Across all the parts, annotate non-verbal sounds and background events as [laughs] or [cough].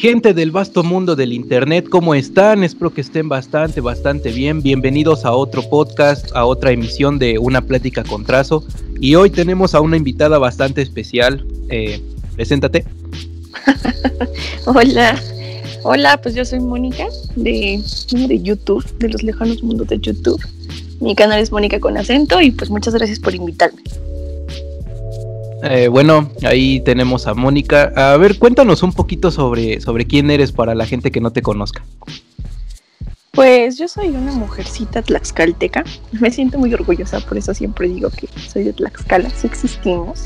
Gente del vasto mundo del internet, ¿cómo están? Espero que estén bastante, bastante bien. Bienvenidos a otro podcast, a otra emisión de Una Plática con Trazo. Y hoy tenemos a una invitada bastante especial. Eh, preséntate. [laughs] Hola, hola, pues yo soy Mónica de, de YouTube, de los lejanos mundos de YouTube. Mi canal es Mónica con acento y pues muchas gracias por invitarme. Eh, bueno, ahí tenemos a Mónica. A ver, cuéntanos un poquito sobre, sobre quién eres para la gente que no te conozca. Pues yo soy una mujercita tlaxcalteca. Me siento muy orgullosa, por eso siempre digo que soy de Tlaxcala. Sí existimos.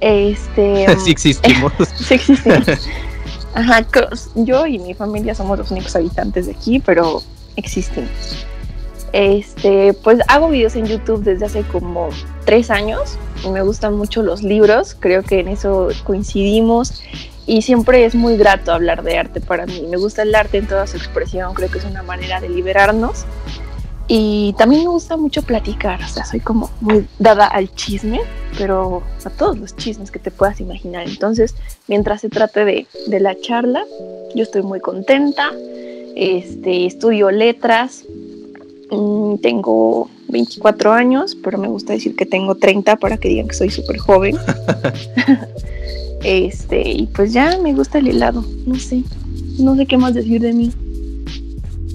Este. [laughs] sí existimos. [laughs] sí existimos. Ajá, yo y mi familia somos los únicos habitantes de aquí, pero existimos. Este, pues hago videos en YouTube desde hace como tres años me gustan mucho los libros, creo que en eso coincidimos y siempre es muy grato hablar de arte para mí. Me gusta el arte en toda su expresión, creo que es una manera de liberarnos y también me gusta mucho platicar, o sea, soy como muy dada al chisme, pero a todos los chismes que te puedas imaginar. Entonces, mientras se trate de, de la charla, yo estoy muy contenta. Este, estudio letras, tengo 24 años, pero me gusta decir que tengo 30 para que digan que soy súper joven. [laughs] este, y pues ya me gusta el helado, no sé, no sé qué más decir de mí.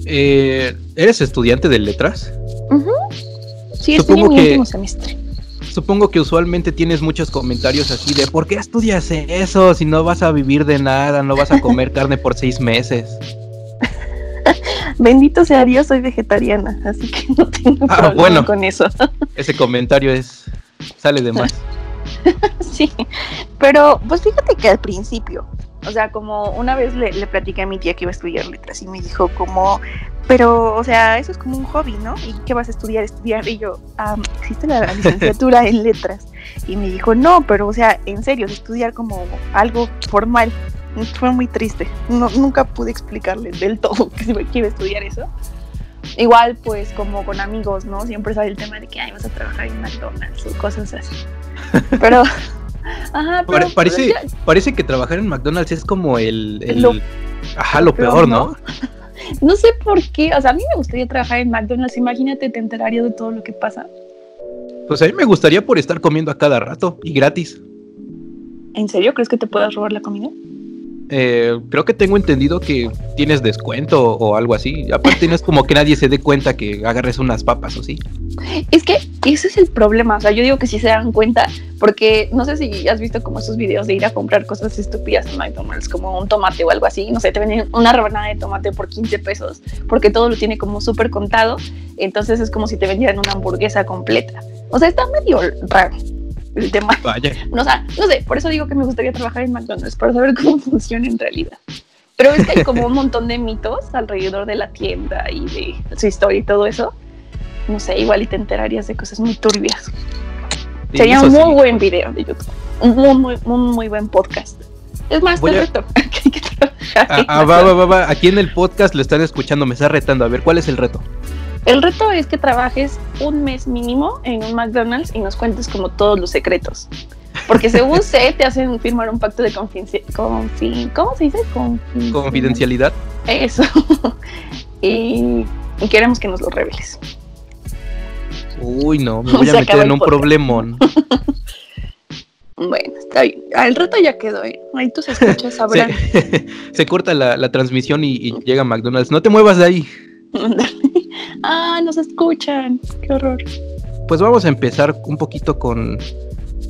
Eh, ¿Eres estudiante de letras? Sí, estoy en mi último semestre. Supongo que usualmente tienes muchos comentarios así de ¿por qué estudias eso si no vas a vivir de nada, no vas a comer [laughs] carne por seis meses? Bendito sea Dios, soy vegetariana, así que no tengo ah, problema con eso. [laughs] Ese comentario es sale de más. [laughs] sí, pero pues fíjate que al principio, o sea, como una vez le, le platiqué a mi tía que iba a estudiar letras y me dijo como, pero, o sea, eso es como un hobby, ¿no? ¿Y qué vas a estudiar? Estudiar. Y yo, existe la [laughs] licenciatura en letras. Y me dijo, no, pero, o sea, en serio, estudiar como algo formal fue muy triste. No, nunca pude explicarle del todo [laughs] que me quiero estudiar eso. Igual, pues, como con amigos, ¿no? Siempre sale el tema de que ay, vas a trabajar en McDonald's o cosas así. [laughs] Pero. [laughs] Ajá, pero, parece, parece que trabajar en McDonald's es como el. el ajá, lo, peor, ¿no? ¿no? sé por qué. O sea, a mí me gustaría trabajar en McDonald's. Imagínate, te enteraría de todo lo que pasa. Pues a mí me gustaría por estar comiendo a cada rato y gratis. ¿En serio crees que te puedas robar la comida? Eh, creo que tengo entendido que tienes descuento o algo así. Aparte no es como que nadie se dé cuenta que agarres unas papas o sí. Es que ese es el problema. O sea, yo digo que sí se dan cuenta porque no sé si has visto como esos videos de ir a comprar cosas estúpidas en McDonald's, como un tomate o algo así. No sé, te venden una rebanada de tomate por 15 pesos porque todo lo tiene como súper contado. Entonces es como si te vendieran una hamburguesa completa. O sea, está medio raro el tema. Vaya. No, o sea, no sé, por eso digo que me gustaría trabajar en McDonald's, para saber cómo [laughs] funciona en realidad. Pero es que hay como un montón de mitos alrededor de la tienda y de su historia y todo eso. No sé, igual y te enterarías de cosas muy turbias. Sería un muy buen video de YouTube. Un muy, muy, muy, muy buen podcast. Es más, te reto. [laughs] ah, ah va, va, va, Aquí en el podcast lo están escuchando, me está retando. A ver, ¿cuál es el reto? El reto es que trabajes un mes mínimo en un McDonald's y nos cuentes como todos los secretos. Porque según [laughs] sé, te hacen firmar un pacto de confidencialidad. ¿Cómo se dice? Confidencialidad. Eso. [laughs] y, queremos que nos lo reveles. Uy, no, me [laughs] voy a meter en un problemón. Bueno, está bien. Ah, el reto ya quedó, ¿eh? Ahí tus escuchas sabrán. Se, corta la, transmisión y, y, llega McDonald's. No te muevas de ahí. Ah, nos escuchan. Qué horror. Pues vamos a empezar un poquito con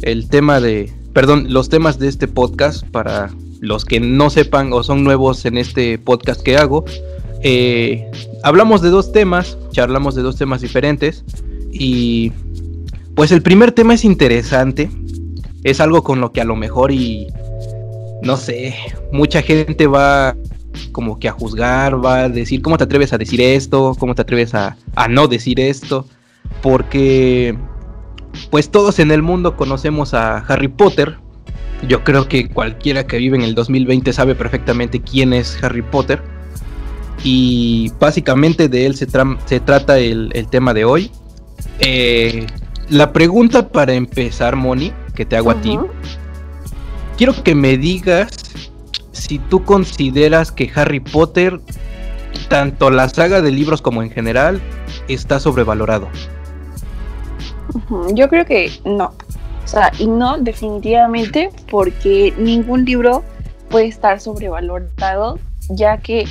el tema de, perdón, los temas de este podcast para los que no sepan o son nuevos en este podcast que hago. Eh, hablamos de dos temas, charlamos de dos temas diferentes y pues el primer tema es interesante, es algo con lo que a lo mejor y no sé, mucha gente va como que a juzgar, va a decir, ¿cómo te atreves a decir esto? ¿Cómo te atreves a, no decir esto? Porque, pues todos en el mundo conocemos a Harry Potter. Yo creo que cualquiera que vive en el 2020 sabe perfectamente quién es Harry Potter. Y básicamente de él se, se trata el, tema de hoy. Eh, la pregunta para empezar, Moni, que te hago a ti. Quiero que me digas si tú consideras que Harry Potter, tanto la saga de libros como en general, está sobrevalorado. Yo creo que no. O sea, y no definitivamente porque ningún libro puede estar sobrevalorado, ya que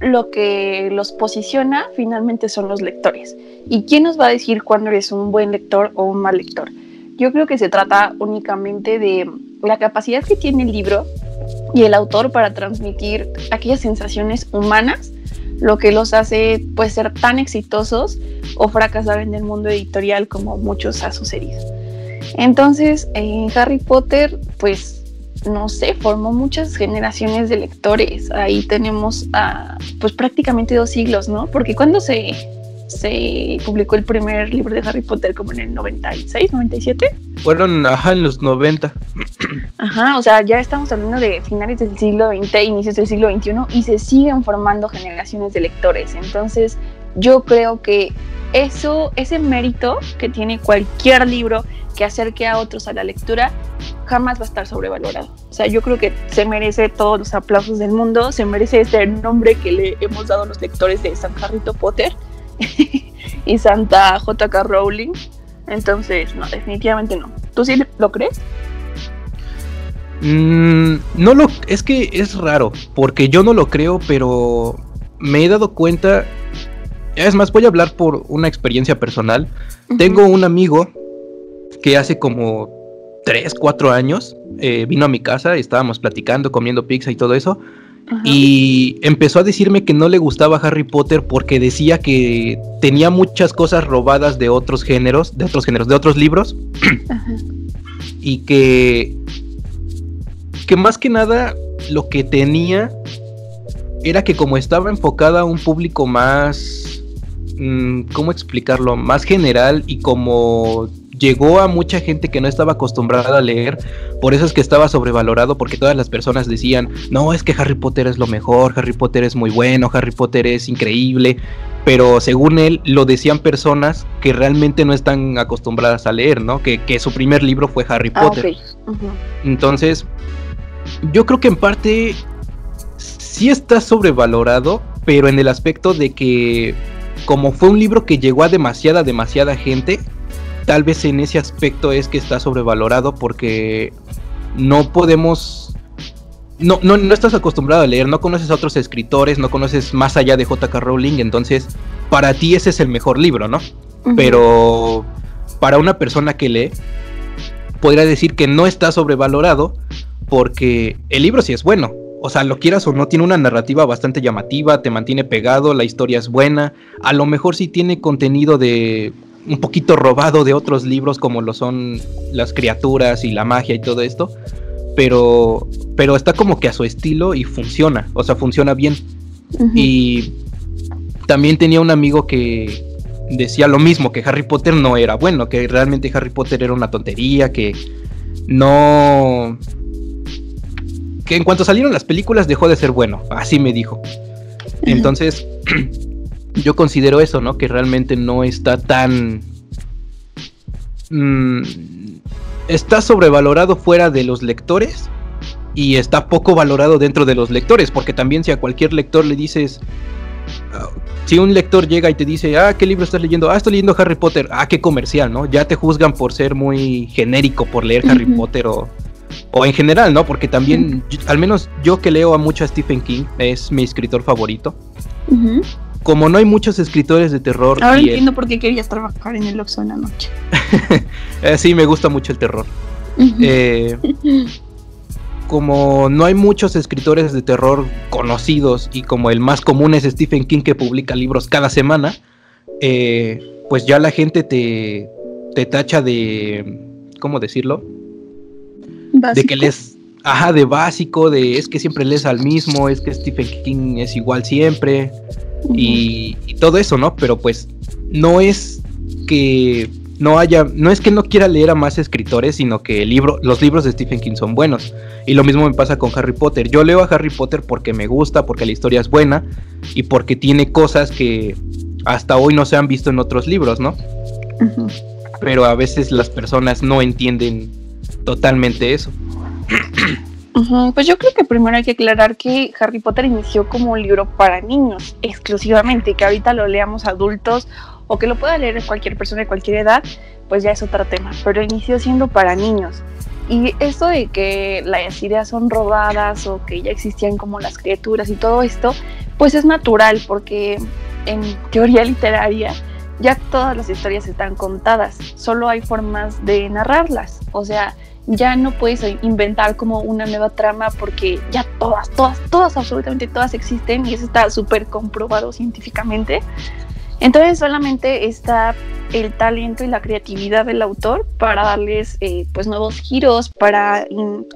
lo que los posiciona finalmente son los lectores. ¿Y quién nos va a decir cuándo eres un buen lector o un mal lector? Yo creo que se trata únicamente de la capacidad que tiene el libro y el autor para transmitir aquellas sensaciones humanas, lo que los hace pues ser tan exitosos o fracasar en el mundo editorial como muchos ha sucedido. Entonces, en Harry Potter, pues no sé, formó muchas generaciones de lectores. Ahí tenemos a, pues prácticamente dos siglos, ¿no? Porque cuando se, se publicó el primer libro de Harry Potter, como en el 96, 97. Fueron, ajá, en los 90. Ajá, o sea, ya estamos hablando de finales del siglo XX, inicios del siglo XXI, y se siguen formando generaciones de lectores. Entonces, yo creo que eso, ese mérito que tiene cualquier libro que acerque a otros a la lectura, jamás va a estar sobrevalorado. O sea, yo creo que se merece todos los aplausos del mundo, se merece este nombre que le hemos dado a los lectores de San Harry Potter [laughs] y Santa J.K. Rowling. Entonces, no, definitivamente no. ¿Tú sí lo crees? Mm, no lo, es que es raro, porque yo no lo creo, pero me he dado cuenta, es más, voy a hablar por una experiencia personal. Tengo un amigo que hace como 3, 4 años eh, vino a mi casa, estábamos platicando, comiendo pizza y todo eso. Y empezó a decirme que no le gustaba Harry Potter porque decía que tenía muchas cosas robadas de otros géneros, de otros géneros, de otros libros. [clears throat] Y que, que más que nada lo que tenía era que como estaba enfocada a un público más, mm, ¿cómo explicarlo? Más general y como llegó a mucha gente que no estaba acostumbrada a leer, por eso es que estaba sobrevalorado, porque todas las personas decían, no, es que Harry Potter es lo mejor, Harry Potter es muy bueno, Harry Potter es increíble, pero según él lo decían personas que realmente no están acostumbradas a leer, ¿no? Que, su primer libro fue Harry ah, Potter. Entonces, yo creo que en parte sí está sobrevalorado, pero en el aspecto de que como fue un libro que llegó a demasiada, demasiada gente, tal vez en ese aspecto es que está sobrevalorado porque no podemos... No, no, no estás acostumbrado a leer, no conoces a otros escritores, no conoces más allá de JK Rowling, entonces para ti ese es el mejor libro, ¿no? Pero para una persona que lee, podría decir que no está sobrevalorado porque el libro sí es bueno. O sea, lo quieras o no, tiene una narrativa bastante llamativa, te mantiene pegado, la historia es buena. A lo mejor sí tiene contenido de un poquito robado de otros libros como lo son las criaturas y la magia y todo esto, pero, pero está como que a su estilo y funciona, o sea, funciona bien. Y también tenía un amigo que decía lo mismo, que Harry Potter no era bueno, que realmente Harry Potter era una tontería, que no... que en cuanto salieron las películas dejó de ser bueno, así me dijo. Entonces... [clears throat] yo considero eso, ¿no? Que realmente no está tan... Mm, está sobrevalorado fuera de los lectores y está poco valorado dentro de los lectores, porque también si a cualquier lector le dices, ah, si un lector llega y te dice, ah, ¿qué libro estás leyendo? Ah, estoy leyendo Harry Potter, ah, qué comercial, ¿no? Ya te juzgan por ser muy genérico, por leer Harry Potter o, o en general, ¿no? Porque también, al menos yo que leo a mucho a Stephen King, es mi escritor favorito como no hay muchos escritores de terror. Ahora entiendo por qué querías trabajar en el Oxxo en la noche. [laughs] Eh, sí, me gusta mucho el terror. Eh, como no hay muchos escritores de terror conocidos y como el más común es Stephen King que publica libros cada semana, eh, pues ya la gente te, te tacha de, ¿cómo decirlo? De que les, ajá, de básico, de es que siempre lees al mismo, es que Stephen King es igual siempre y, todo eso, ¿no? Pero pues no es que no haya, no es que no quiera leer a más escritores, sino que el libro, los libros de Stephen King son buenos. Y lo mismo me pasa con Harry Potter. Yo leo a Harry Potter porque me gusta, porque la historia es buena y porque tiene cosas que hasta hoy no se han visto en otros libros, ¿no? Pero a veces las personas no entienden totalmente eso. Pues yo creo que primero hay que aclarar que Harry Potter inició como un libro para niños exclusivamente, que ahorita lo leamos adultos o que lo pueda leer cualquier persona de cualquier edad, pues ya es otro tema, pero inició siendo para niños. Y esto de que las ideas son robadas o que ya existían como las criaturas y todo esto, pues es natural porque en teoría literaria ya todas las historias están contadas, solo hay formas de narrarlas. O sea, ya no puedes inventar como una nueva trama porque ya todas, todas, todas, absolutamente todas existen y eso está súper comprobado científicamente. Entonces solamente está el talento y la creatividad del autor para darles eh, pues nuevos giros, para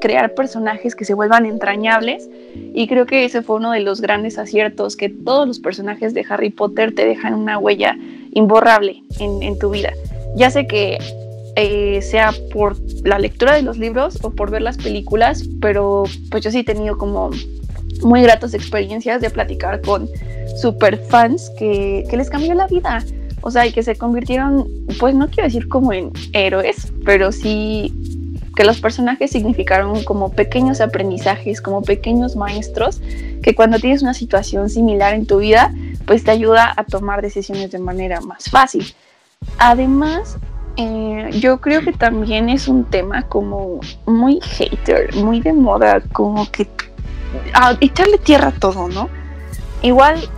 crear personajes que se vuelvan entrañables y creo que ese fue uno de los grandes aciertos, que todos los personajes de Harry Potter te dejan una huella imborrable en, tu vida. Ya sé que eh, sea por la lectura de los libros o por ver las películas, pero pues yo sí he tenido como muy gratas experiencias de platicar con super fans que, que les cambió la vida. O sea, y que se convirtieron, pues no quiero decir como en héroes, pero sí que los personajes significaron como pequeños aprendizajes, como pequeños maestros, que cuando tienes una situación similar en tu vida, pues te ayuda a tomar decisiones de manera más fácil. Además, eh, yo creo que también es un tema como muy hater, muy de moda, como que a echarle tierra a todo, ¿no? Igual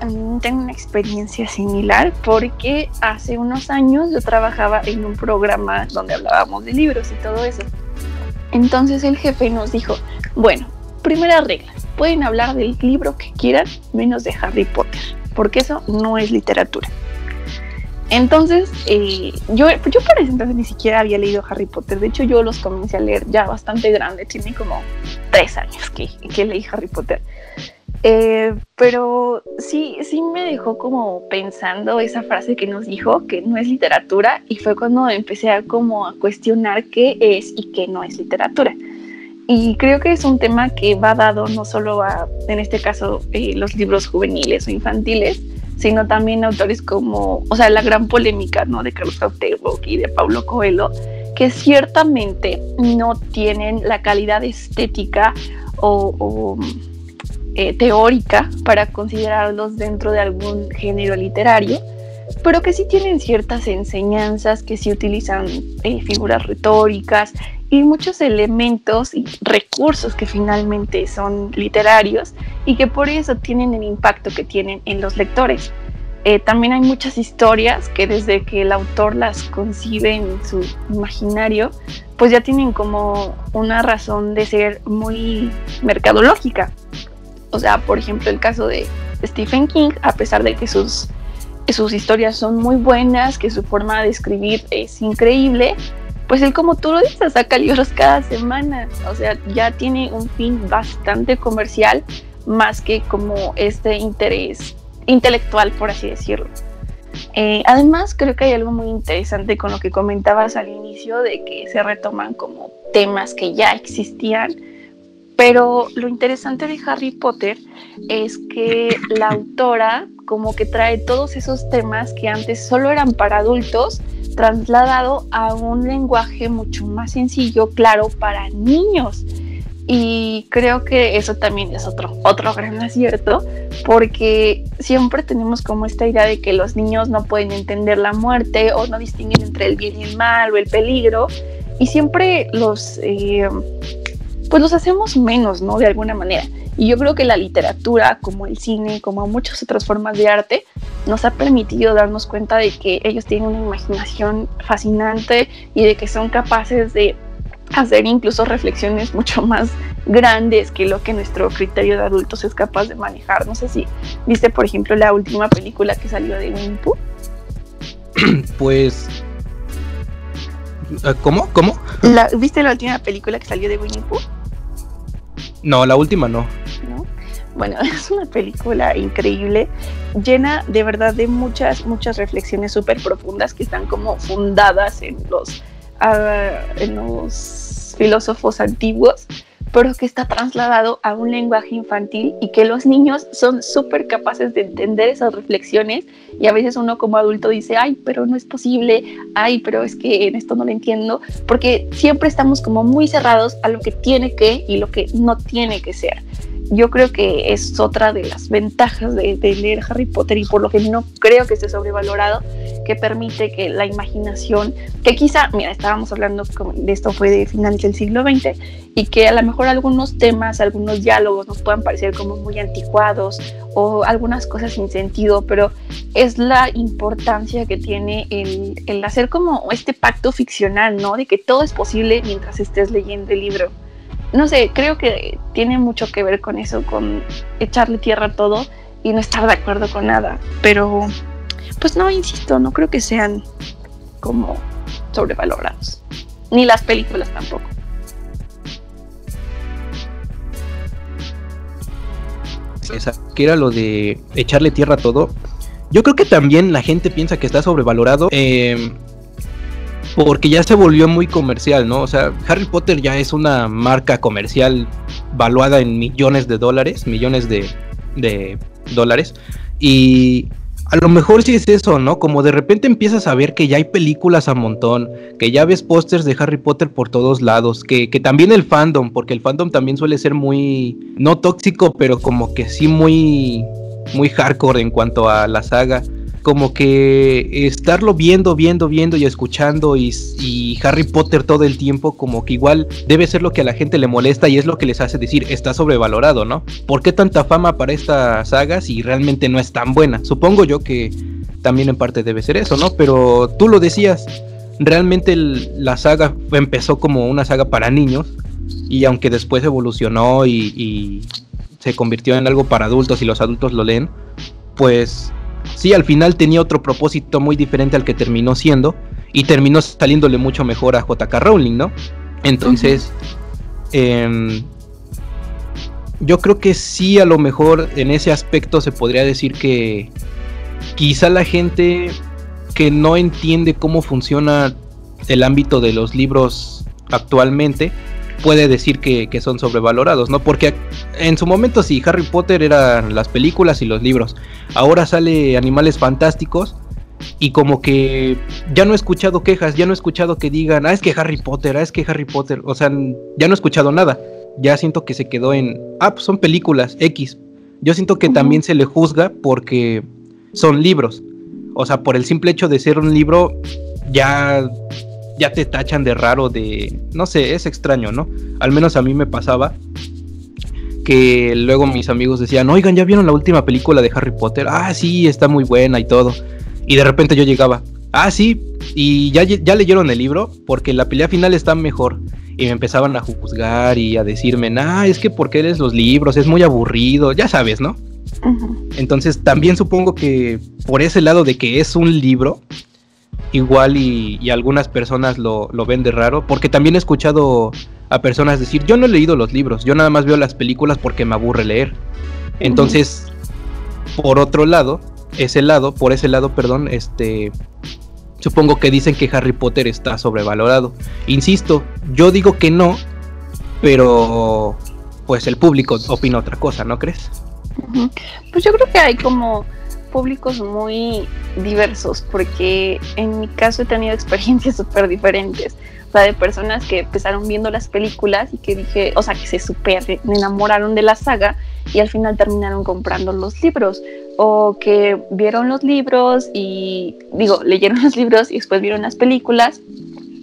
tengo una experiencia similar porque hace unos años yo trabajaba en un programa donde hablábamos de libros y todo eso. Entonces el jefe nos dijo, bueno, primera regla, pueden hablar del libro que quieran menos de Harry Potter, porque eso no es literatura. Entonces, eh, yo, yo para ese entonces ni siquiera había leído Harry Potter. De hecho, yo los comencé a leer ya bastante grande. Tiene como tres años que, que leí Harry Potter. Eh, pero sí, sí me dejó como pensando esa frase que nos dijo, que no es literatura, y fue cuando empecé a como a cuestionar qué es y qué no es literatura. Y creo que es un tema que va dado no solo a, en este caso, eh, los libros juveniles o infantiles, sino también autores como, o sea, la gran polémica, ¿no? De Carlos y de Pablo Coelho, que ciertamente no tienen la calidad estética o, eh, teórica para considerarlos dentro de algún género literario, pero que sí tienen ciertas enseñanzas, que sí utilizan eh, figuras retóricas y muchos elementos y recursos que finalmente son literarios y que por eso tienen el impacto que tienen en los lectores. Eh, también hay muchas historias que desde que el autor las concibe en su imaginario, pues ya tienen como una razón de ser muy mercadológica. O sea, por ejemplo, el caso de Stephen King, a pesar de que sus, sus historias son muy buenas, que su forma de escribir es increíble, pues él como tú lo dices, saca libros cada semana, o sea, ya tiene un fin bastante comercial más que como este interés intelectual, por así decirlo. Eh, además, creo que hay algo muy interesante con lo que comentabas al inicio de que se retoman como temas que ya existían, pero lo interesante de Harry Potter es que la autora como que trae todos esos temas que antes solo eran para adultos, trasladado a un lenguaje mucho más sencillo, claro, para niños. Y creo que eso también es otro, otro gran acierto, porque siempre tenemos como esta idea de que los niños no pueden entender la muerte o no distinguen entre el bien y el mal o el peligro, y siempre los, eh, pues los hacemos menos, ¿no? De alguna manera. Y yo creo que la literatura, como el cine, como muchas otras formas de arte, nos ha permitido darnos cuenta de que ellos tienen una imaginación fascinante y de que son capaces de hacer incluso reflexiones mucho más grandes que lo que nuestro criterio de adultos es capaz de manejar. No sé si viste, por ejemplo, la última película que salió de Winnie Pooh. [clears throat] Pues ¿Cómo? ¿Cómo? ¿Viste la última película que salió de Winnie Pooh? No, la última no. Bueno, [laughs] es una película increíble, llena de verdad de muchas, muchas reflexiones súper profundas que están como fundadas en los, ah, en los filósofos antiguos, pero que está trasladado a un lenguaje infantil y que los niños son súper capaces de entender esas reflexiones. Y a veces uno como adulto dice, ay, pero no es posible, ay, pero es que en esto no lo entiendo, porque siempre estamos como muy cerrados a lo que tiene que y lo que no tiene que ser yo creo que es otra de las ventajas de, leer Harry Potter y por lo que no creo que esté sobrevalorado, que permite que la imaginación, que quizá, mira, estábamos hablando de esto fue de finales del siglo XX y que a lo mejor algunos temas, algunos diálogos nos puedan parecer como muy anticuados o algunas cosas sin sentido, pero es la importancia que tiene el, el hacer como este pacto ficcional, ¿no? De que todo es posible mientras estés leyendo el libro no sé, creo que tiene mucho que ver con eso, con echarle tierra a todo y no estar de acuerdo con nada. Pero, pues no, insisto, no creo que sean como sobrevalorados. Ni las películas tampoco. Que era lo de echarle tierra a todo. Yo creo que también la gente piensa que está sobrevalorado. Eh, porque ya se volvió muy comercial, ¿no? O sea, Harry Potter ya es una marca comercial valuada en millones de dólares, millones de, dólares. Y a lo mejor sí es eso, ¿no? Como de repente empiezas a ver que ya hay películas a montón, que ya ves pósters de Harry Potter por todos lados, que, que, también el fandom, porque el fandom también suele ser muy, no tóxico, pero como que sí muy, muy hardcore en cuanto a la saga como que estarlo viendo, viendo, viendo y escuchando y, Harry Potter todo el tiempo, como que igual debe ser lo que a la gente le molesta y es lo que les hace decir, está sobrevalorado, ¿no? ¿Por qué tanta fama para esta saga si realmente no es tan buena? Supongo yo que también en parte debe ser eso, ¿no? Pero tú lo decías, realmente la saga empezó como una saga para niños y aunque después evolucionó y, y se convirtió en algo para adultos y los adultos lo leen, pues sí, al final tenía otro propósito muy diferente al que terminó siendo y terminó saliéndole mucho mejor a JK Rowling, ¿no? Entonces, em, yo creo que sí, a lo mejor en ese aspecto se podría decir que quizá la gente que no entiende cómo funciona el ámbito de los libros actualmente, puede decir que, son sobrevalorados, ¿no? Porque en su momento sí, Harry Potter eran las películas y los libros. Ahora sale Animales Fantásticos y como que ya no he escuchado quejas, ya no he escuchado que digan, ah, es que Harry Potter, ah, es que Harry Potter, o sea, ya no he escuchado nada. Ya siento que se quedó en, ah, pues son películas X. Yo siento que también se le juzga porque son libros. O sea, por el simple hecho de ser un libro, ya ya te tachan de raro, de... No sé, es extraño, ¿no? Al menos a mí me pasaba que luego mis amigos decían, oigan, ¿ya vieron la última película de Harry Potter? Ah, sí, está muy buena y todo. Y de repente yo llegaba, ah, sí, y ya, ya leyeron el libro porque la pelea final está mejor. Y me empezaban a juzgar y a decirme, ah, es que porque eres los libros, es muy aburrido, ya sabes, ¿no? Entonces también supongo que por ese lado de que es un libro, igual y, algunas personas lo, ven de raro, porque también he escuchado a personas decir, yo no he leído los libros, yo nada más veo las películas porque me aburre leer. Entonces, por otro lado, ese lado, por ese lado, perdón, este, supongo que dicen que Harry Potter está sobrevalorado. Insisto, yo digo que no, pero pues el público opina otra cosa, ¿no crees? Pues yo creo que hay como públicos muy diversos, porque en mi caso he tenido [laughs] experiencias súper diferentes. O sea, de personas que empezaron viendo las películas y que dije, o sea, que se super enamoraron de la saga y al final terminaron comprando los libros. O que vieron los libros y, digo, leyeron [laughs] los libros y después vieron las películas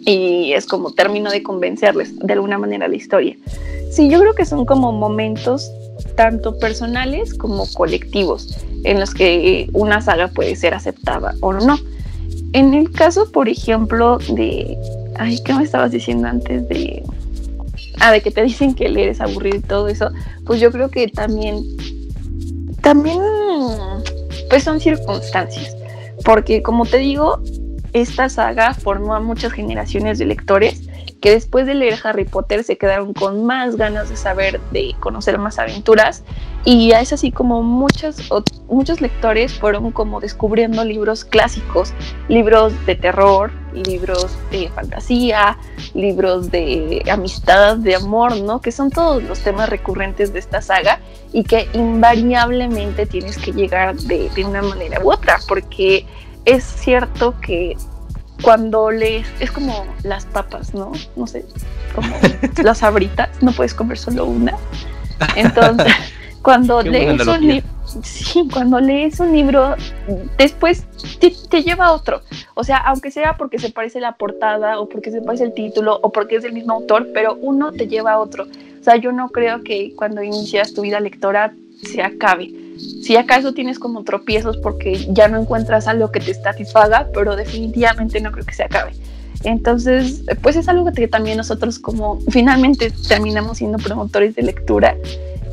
y es como término de convencerles de alguna manera la historia. Sí, yo creo que son como momentos tanto personales como colectivos en los que una saga puede ser aceptada o no. En el caso, por ejemplo, de... Ay, ¿qué me estabas diciendo antes de... Ah, de que te dicen que leer es aburrido y todo eso, pues yo creo que también... También, pues son circunstancias. Porque como te digo, esta saga formó a muchas generaciones de lectores que después de leer Harry Potter se quedaron con más ganas de saber, de conocer más aventuras y es así como muchos, muchos lectores fueron como descubriendo libros clásicos, libros de terror, libros de fantasía, libros de amistad, de amor, ¿no? Que son todos los temas recurrentes de esta saga y que invariablemente tienes que llegar de, de una manera u otra, porque es cierto que cuando lees, es como las papas, ¿no? No sé, como [laughs] las abritas, no puedes comer solo una. Entonces, [laughs] cuando lees un libro, sí, cuando lees un libro, después te, lleva a otro. O sea, aunque sea porque se parece la portada o porque se parece el título o porque es del mismo autor, pero uno te lleva a otro. O sea, yo no creo que cuando inicias tu vida lectora se acabe si acaso tienes como tropiezos porque ya no encuentras algo que te satisfaga, pero definitivamente no creo que se acabe. Entonces, pues es algo que también nosotros como finalmente terminamos siendo promotores de lectura,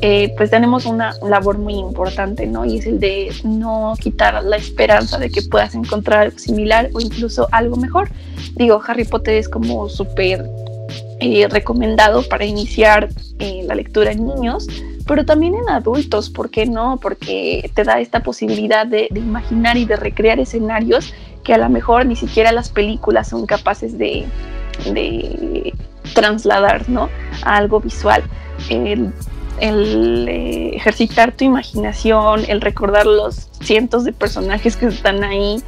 eh, pues tenemos una labor muy importante, ¿no? Y es el de no quitar la esperanza de que puedas encontrar algo similar o incluso algo mejor. Digo, Harry Potter es como súper eh, recomendado para iniciar eh, la lectura en niños, pero también en adultos, ¿por qué no? Porque te da esta posibilidad de, imaginar y de recrear escenarios que a lo mejor ni siquiera las películas son capaces de, trasladar, ¿no? A algo visual. El, eh, ejercitar tu imaginación, el recordar los cientos de personajes que están ahí,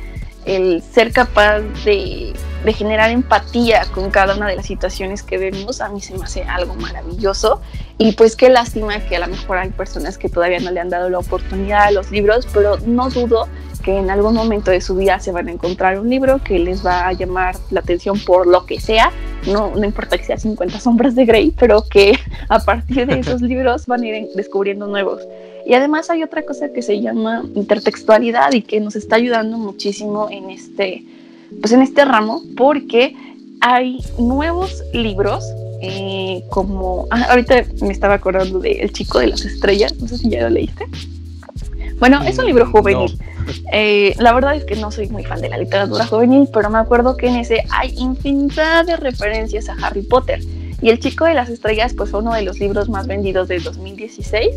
el ser capaz de, de, generar empatía con cada una de las situaciones que vemos, a mí se me hace algo maravilloso. Y pues qué lástima que a lo mejor hay personas que todavía no le han dado la oportunidad a los libros, pero no dudo que en algún momento de su vida se van a encontrar un libro que les va a llamar la atención por lo que sea, no, no importa que sea 50 sombras de Grey, pero que [laughs] a partir de esos [laughs] libros van a ir descubriendo nuevos. Y además hay otra cosa que se llama intertextualidad y que nos está ayudando muchísimo en este, pues en este ramo, porque hay nuevos libros eh, como ah, ahorita me estaba acordando de El chico de las estrellas, no sé si ya lo leíste. Bueno, es un libro mm, juvenil. [laughs] Eh, la verdad es que no soy muy fan de la literatura juvenil, pero me acuerdo que en ese hay infinidad de referencias a Harry Potter. Y El chico de las estrellas pues fue uno de los libros más vendidos de 2016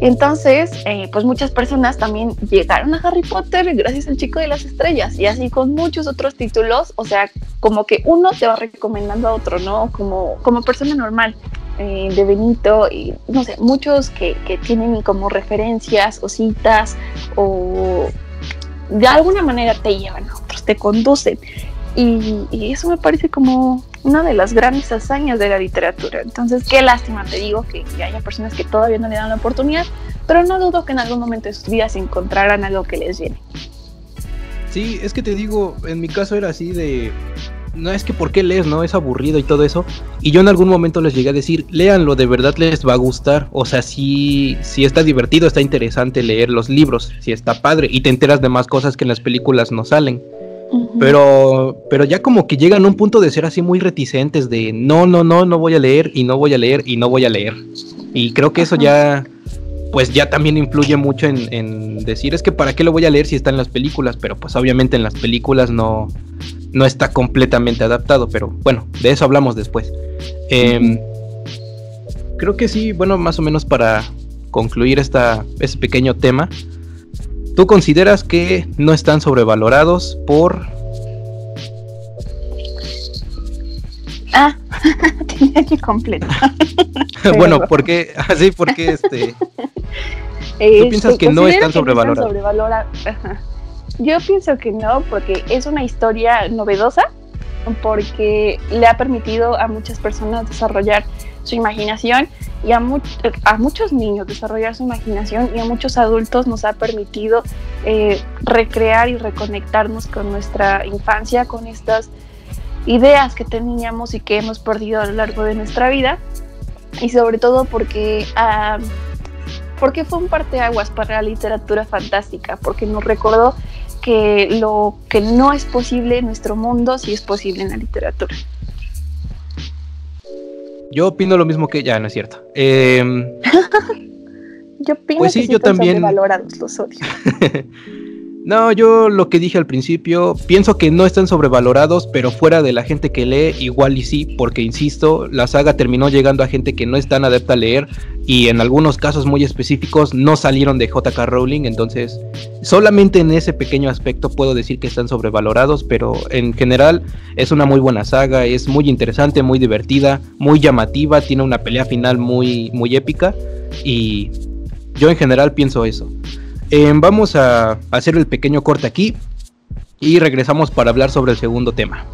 entonces, eh, pues muchas personas también llegaron a Harry Potter gracias al Chico de las Estrellas y así con muchos otros títulos, o sea, como que uno te va recomendando a otro, ¿no? Como, como persona normal eh, de Benito y no sé, muchos que, que tienen como referencias o citas o de alguna manera te llevan a otros, te conducen. Y, eso me parece como una de las grandes hazañas de la literatura. Entonces, qué lástima, te digo, que, haya personas que todavía no le dan la oportunidad, pero no dudo que en algún momento de sus vidas encontrarán algo que les llene. Sí, es que te digo, en mi caso era así de... No es que por qué lees, ¿no? Es aburrido y todo eso. Y yo en algún momento les llegué a decir, léanlo, de verdad les va a gustar. O sea, si, si está divertido, está interesante leer los libros, si está padre. Y te enteras de más cosas que en las películas no salen. Pero, pero ya como que llegan a un punto de ser así muy reticentes de no, no, no, no voy a leer y no voy a leer y no voy a leer. Y creo que eso ya, pues ya también influye mucho en, decir es que para qué lo voy a leer si está en las películas, pero pues obviamente en las películas no, no está completamente adaptado, pero bueno, de eso hablamos después. Em, creo que sí, bueno, más o menos para concluir esta, este pequeño tema, ¿Tú consideras que no están sobrevalorados por... Ah, [laughs] tenía que completar. [laughs] bueno, porque [laughs] así, porque este... ¿Tú piensas que no están sobrevalorados? Yo pienso que no, porque es una historia novedosa, porque le ha permitido a muchas personas desarrollar su imaginación y a, muchos niños desarrollar su imaginación y a muchos adultos nos ha permitido eh, recrear y reconectarnos con nuestra infancia, con estas ideas que teníamos y que hemos perdido a lo largo de nuestra vida y sobre todo porque, uh, porque fue un parteaguas para la literatura fantástica, porque nos recordó que lo que no es posible en nuestro mundo sí es posible en la literatura. Yo opino lo mismo que ya, no es cierto. Em, [laughs] yo opino pues sí, que yo también. los odios. [laughs] No, yo lo que dije al principio, pienso que no están sobrevalorados, pero fuera de la gente que lee, igual y sí, porque insisto, la saga terminó llegando a gente que no es tan adepta a leer y en algunos casos muy específicos no salieron de JK Rowling, entonces solamente en ese pequeño aspecto puedo decir que están sobrevalorados, pero en general es una muy buena saga, es muy interesante, muy divertida, muy llamativa, tiene una pelea final muy, muy épica y yo en general pienso eso. Em, vamos a hacer el pequeño corte aquí y regresamos para hablar sobre el segundo tema.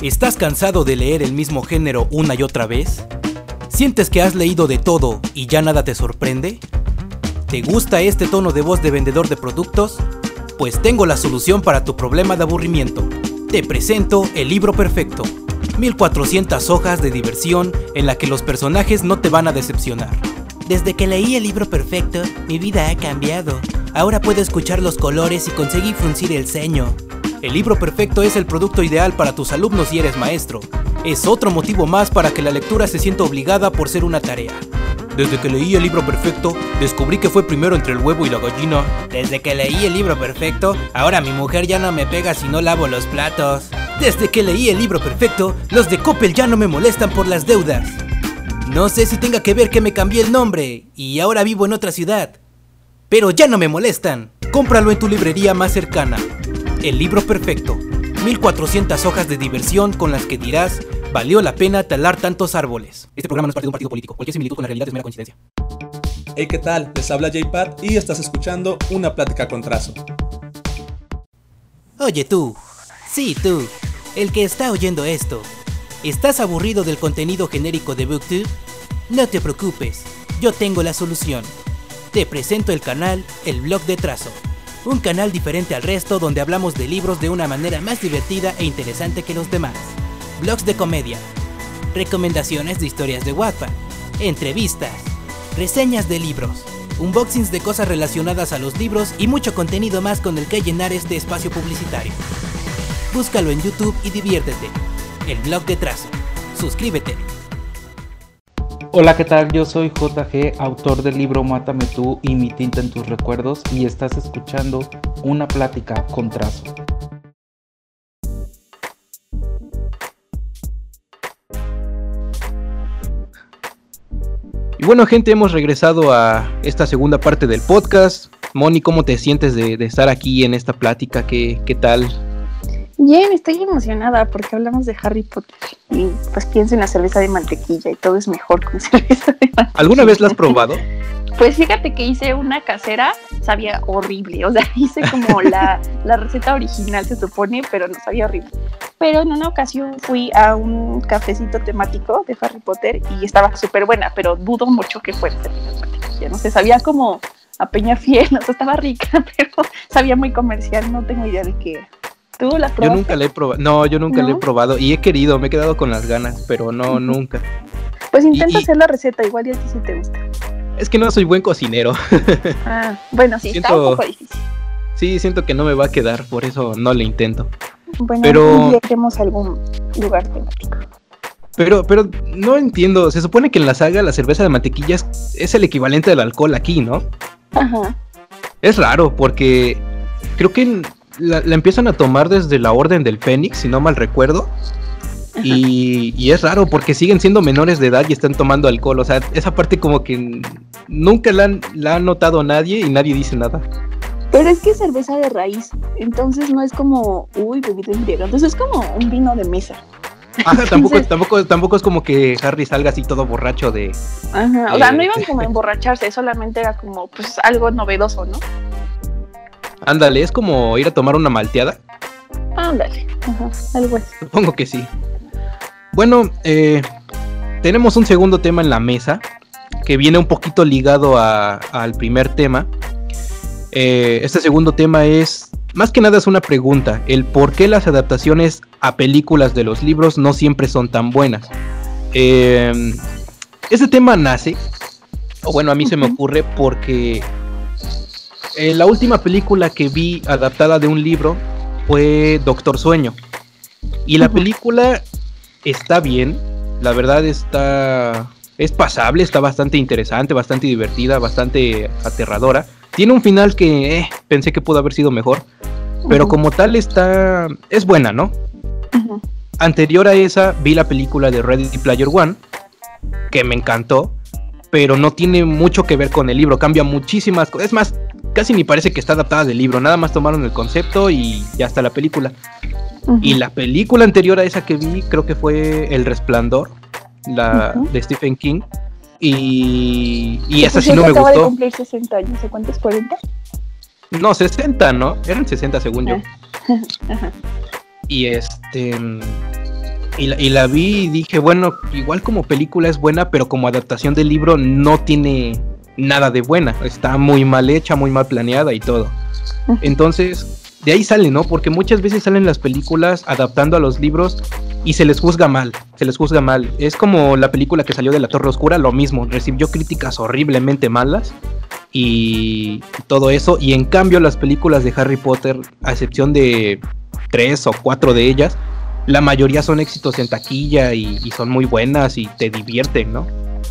¿Estás cansado de leer el mismo género una y otra vez? ¿Sientes que has leído de todo y ya nada te sorprende? ¿Te gusta este tono de voz de vendedor de productos? Pues tengo la solución para tu problema de aburrimiento. Te presento El libro perfecto. 1400 hojas de diversión en la que los personajes no te van a decepcionar. Desde que leí el libro perfecto, mi vida ha cambiado. Ahora puedo escuchar los colores y conseguir fruncir el ceño. El libro perfecto es el producto ideal para tus alumnos si eres maestro. Es otro motivo más para que la lectura se sienta obligada por ser una tarea. Desde que leí el libro perfecto, descubrí que fue primero entre el huevo y la gallina. Desde que leí el libro perfecto, ahora mi mujer ya no me pega si no lavo los platos. Desde que leí el libro perfecto, los de Coppel ya no me molestan por las deudas. No sé si tenga que ver que me cambié el nombre y ahora vivo en otra ciudad. Pero ya no me molestan. Cómpralo en tu librería más cercana. El libro perfecto. 1400 hojas de diversión con las que dirás valió la pena talar tantos árboles. Este programa no es parte de un partido político. Cualquier similitud con la realidad es mera coincidencia. Hey, ¿qué tal? Les habla JPad y estás escuchando una plática con trazo. Oye tú, sí tú, el que está oyendo esto. ¿Estás aburrido del contenido genérico de BookTube? No te preocupes, yo tengo la solución. Te presento el canal El Blog de Trazo. Un canal diferente al resto donde hablamos de libros de una manera más divertida e interesante que los demás blogs de comedia, recomendaciones de historias de Wattpad, entrevistas, reseñas de libros, unboxings de cosas relacionadas a los libros y mucho contenido más con el que llenar este espacio publicitario. Búscalo en YouTube y diviértete. El blog de trazo. Suscríbete. Hola, ¿qué tal? Yo soy JG, autor del libro Mátame tú y mi tinta en tus recuerdos y estás escuchando una plática con trazo. Y bueno, gente, hemos regresado a esta segunda parte del podcast. Moni, ¿cómo te sientes de, estar aquí en esta plática? ¿Qué, ¿Qué tal? Bien, estoy emocionada porque hablamos de Harry Potter y pues pienso en la cerveza de mantequilla y todo es mejor con [laughs] cerveza de mantequilla. ¿Alguna vez la has probado? Pues fíjate que hice una casera, sabía horrible, o sea, [laughs] hice como la, la receta original se supone, pero no sabía horrible. Pero en una ocasión fui a un cafecito temático de Harry Potter y estaba súper buena, pero dudo mucho que fuera ya no sé, sabía como a Peña Fiel, [laughs] o sea, estaba rica, [laughs] pero sabía muy comercial, no tengo idea de qué ¿Tú la probaste? Yo nunca la he probado, no, yo nunca la he probado y he querido, me he quedado con las ganas, pero no, nunca. Pues intenta hacer la receta, igual y a ti si te gusta. Es que no soy buen cocinero. [laughs] Ah, bueno, sí, está un poco difícil. Sí, siento que no me va a quedar, por eso no le intento. Bueno, pero a algún lugar temático. Pero, pero no entiendo, se supone que en la saga la cerveza de mantequilla es, el equivalente del alcohol aquí, ¿no? Ajá. Es raro, porque creo que la, la, empiezan a tomar desde la Orden del Fénix, si no mal recuerdo. Y, es raro porque siguen siendo menores de edad y están tomando alcohol. O sea, esa parte como que nunca la, han, la ha notado nadie y nadie dice nada. Pero es que es cerveza de raíz, entonces no es como, uy, bebida griego, entonces es como un vino de mesa. Ajá, tampoco, tampoco, tampoco es como que Harry salga así todo borracho de. Ajá, o sea, no iban [laughs] como a emborracharse, solamente era como, pues, algo novedoso, ¿no? Ándale, es como ir a tomar una malteada. Ándale, ajá, algo así. Supongo que sí. Bueno, eh, tenemos un segundo tema en la mesa que viene un poquito ligado al primer tema. Eh, este segundo tema es, más que nada es una pregunta, el por qué las adaptaciones a películas de los libros no siempre son tan buenas. Eh, este tema nace, o bueno, a mí se me ocurre porque la última película que vi adaptada de un libro fue Doctor Sueño. Y la película está bien, la verdad está es pasable, está bastante interesante, bastante divertida, bastante aterradora. Tiene un final que eh, pensé que pudo haber sido mejor, pero como tal está es buena, ¿no? Anterior a esa vi la película de Ready Player One, que me encantó, pero no tiene mucho que ver con el libro, cambia muchísimas cosas. Es más, casi ni parece que está adaptada del libro, nada más tomaron el concepto y ya está la película. Y la película anterior a esa que vi creo que fue El Resplandor, la de Stephen King. Y, y esa sí no me acaba gustó. de cumplir 60 años, ¿cuántos? ¿40? No, 60, ¿no? Eran 60 según yo. Ah. [laughs] Y este... Y la, y la, vi y dije, bueno, igual como película es buena, pero como adaptación del libro no tiene nada de buena. Está muy mal hecha, muy mal planeada y todo. Entonces, de ahí sale, ¿no? Porque muchas veces salen las películas adaptando a los libros y se les juzga mal, se les juzga mal. Es como la película que salió de la Torre Oscura, lo mismo, recibió críticas horriblemente malas y todo eso. Y en cambio las películas de Harry Potter, a excepción de tres o cuatro de ellas, la mayoría son éxitos en taquilla y, son muy buenas y te divierten, ¿no?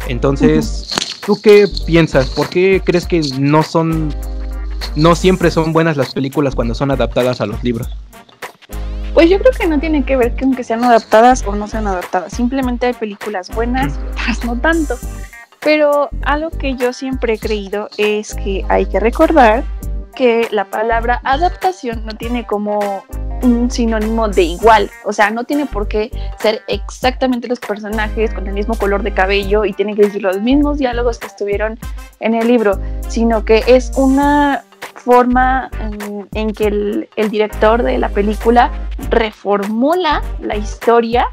Entonces, ¿tú qué piensas? ¿Por qué crees que no son no siempre son buenas las películas cuando son adaptadas a los libros. Pues yo creo que no tiene que ver con que sean adaptadas o no sean adaptadas. Simplemente hay películas buenas y otras no tanto. Pero algo que yo siempre he creído es que hay que recordar que la palabra adaptación no tiene como un sinónimo de igual, o sea, no tiene por qué ser exactamente los personajes con el mismo color de cabello y tienen que decir los mismos diálogos que estuvieron en el libro, sino que es una forma en, que el, el, director de la película reformula la historia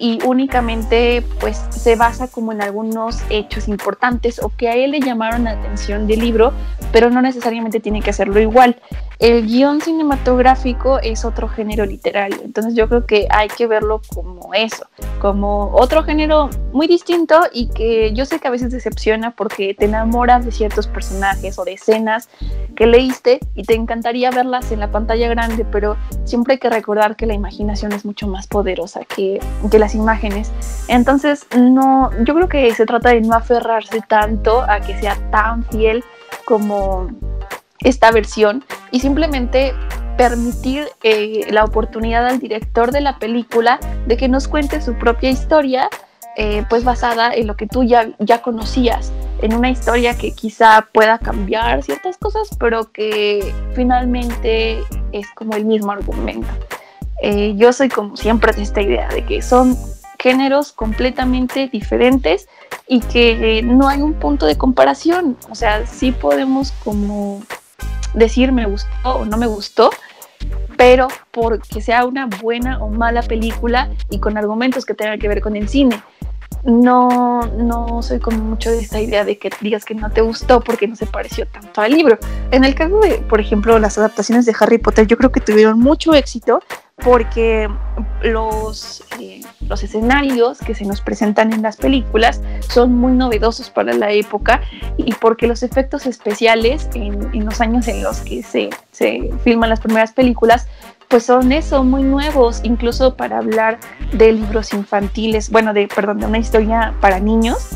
y únicamente pues se basa como en algunos hechos importantes o que a él le llamaron la atención del libro, pero no necesariamente tiene que hacerlo igual. El guion cinematográfico es otro género literario, entonces yo creo que hay que verlo como eso, como otro género muy distinto y que yo sé que a veces decepciona porque te enamoras de ciertos personajes o de escenas que leíste y te encantaría verlas en la pantalla grande, pero siempre hay que recordar que la imaginación es mucho más poderosa que, que las imágenes. Entonces, no, yo creo que se trata de no aferrarse tanto a que sea tan fiel como esta versión y simplemente permitir eh, la oportunidad al director de la película de que nos cuente su propia historia, eh, pues basada en lo que tú ya, ya conocías, en una historia que quizá pueda cambiar ciertas cosas, pero que finalmente es como el mismo argumento. Eh, yo soy como siempre de esta idea de que son géneros completamente diferentes y que no hay un punto de comparación. O sea, sí podemos como decir me gustó o no me gustó, pero porque sea una buena o mala película y con argumentos que tengan que ver con el cine no, no soy como mucho de esta idea de que digas que no te gustó porque no se pareció tanto al libro. En el caso de, por ejemplo, las adaptaciones de Harry Potter, yo creo que tuvieron mucho éxito porque los, eh, los escenarios que se nos presentan en las películas son muy novedosos para la época y porque los efectos especiales en, en los años en los que se, se filman las primeras películas pues son eso, muy nuevos, incluso para hablar de libros infantiles, bueno, de, perdón, de una historia para niños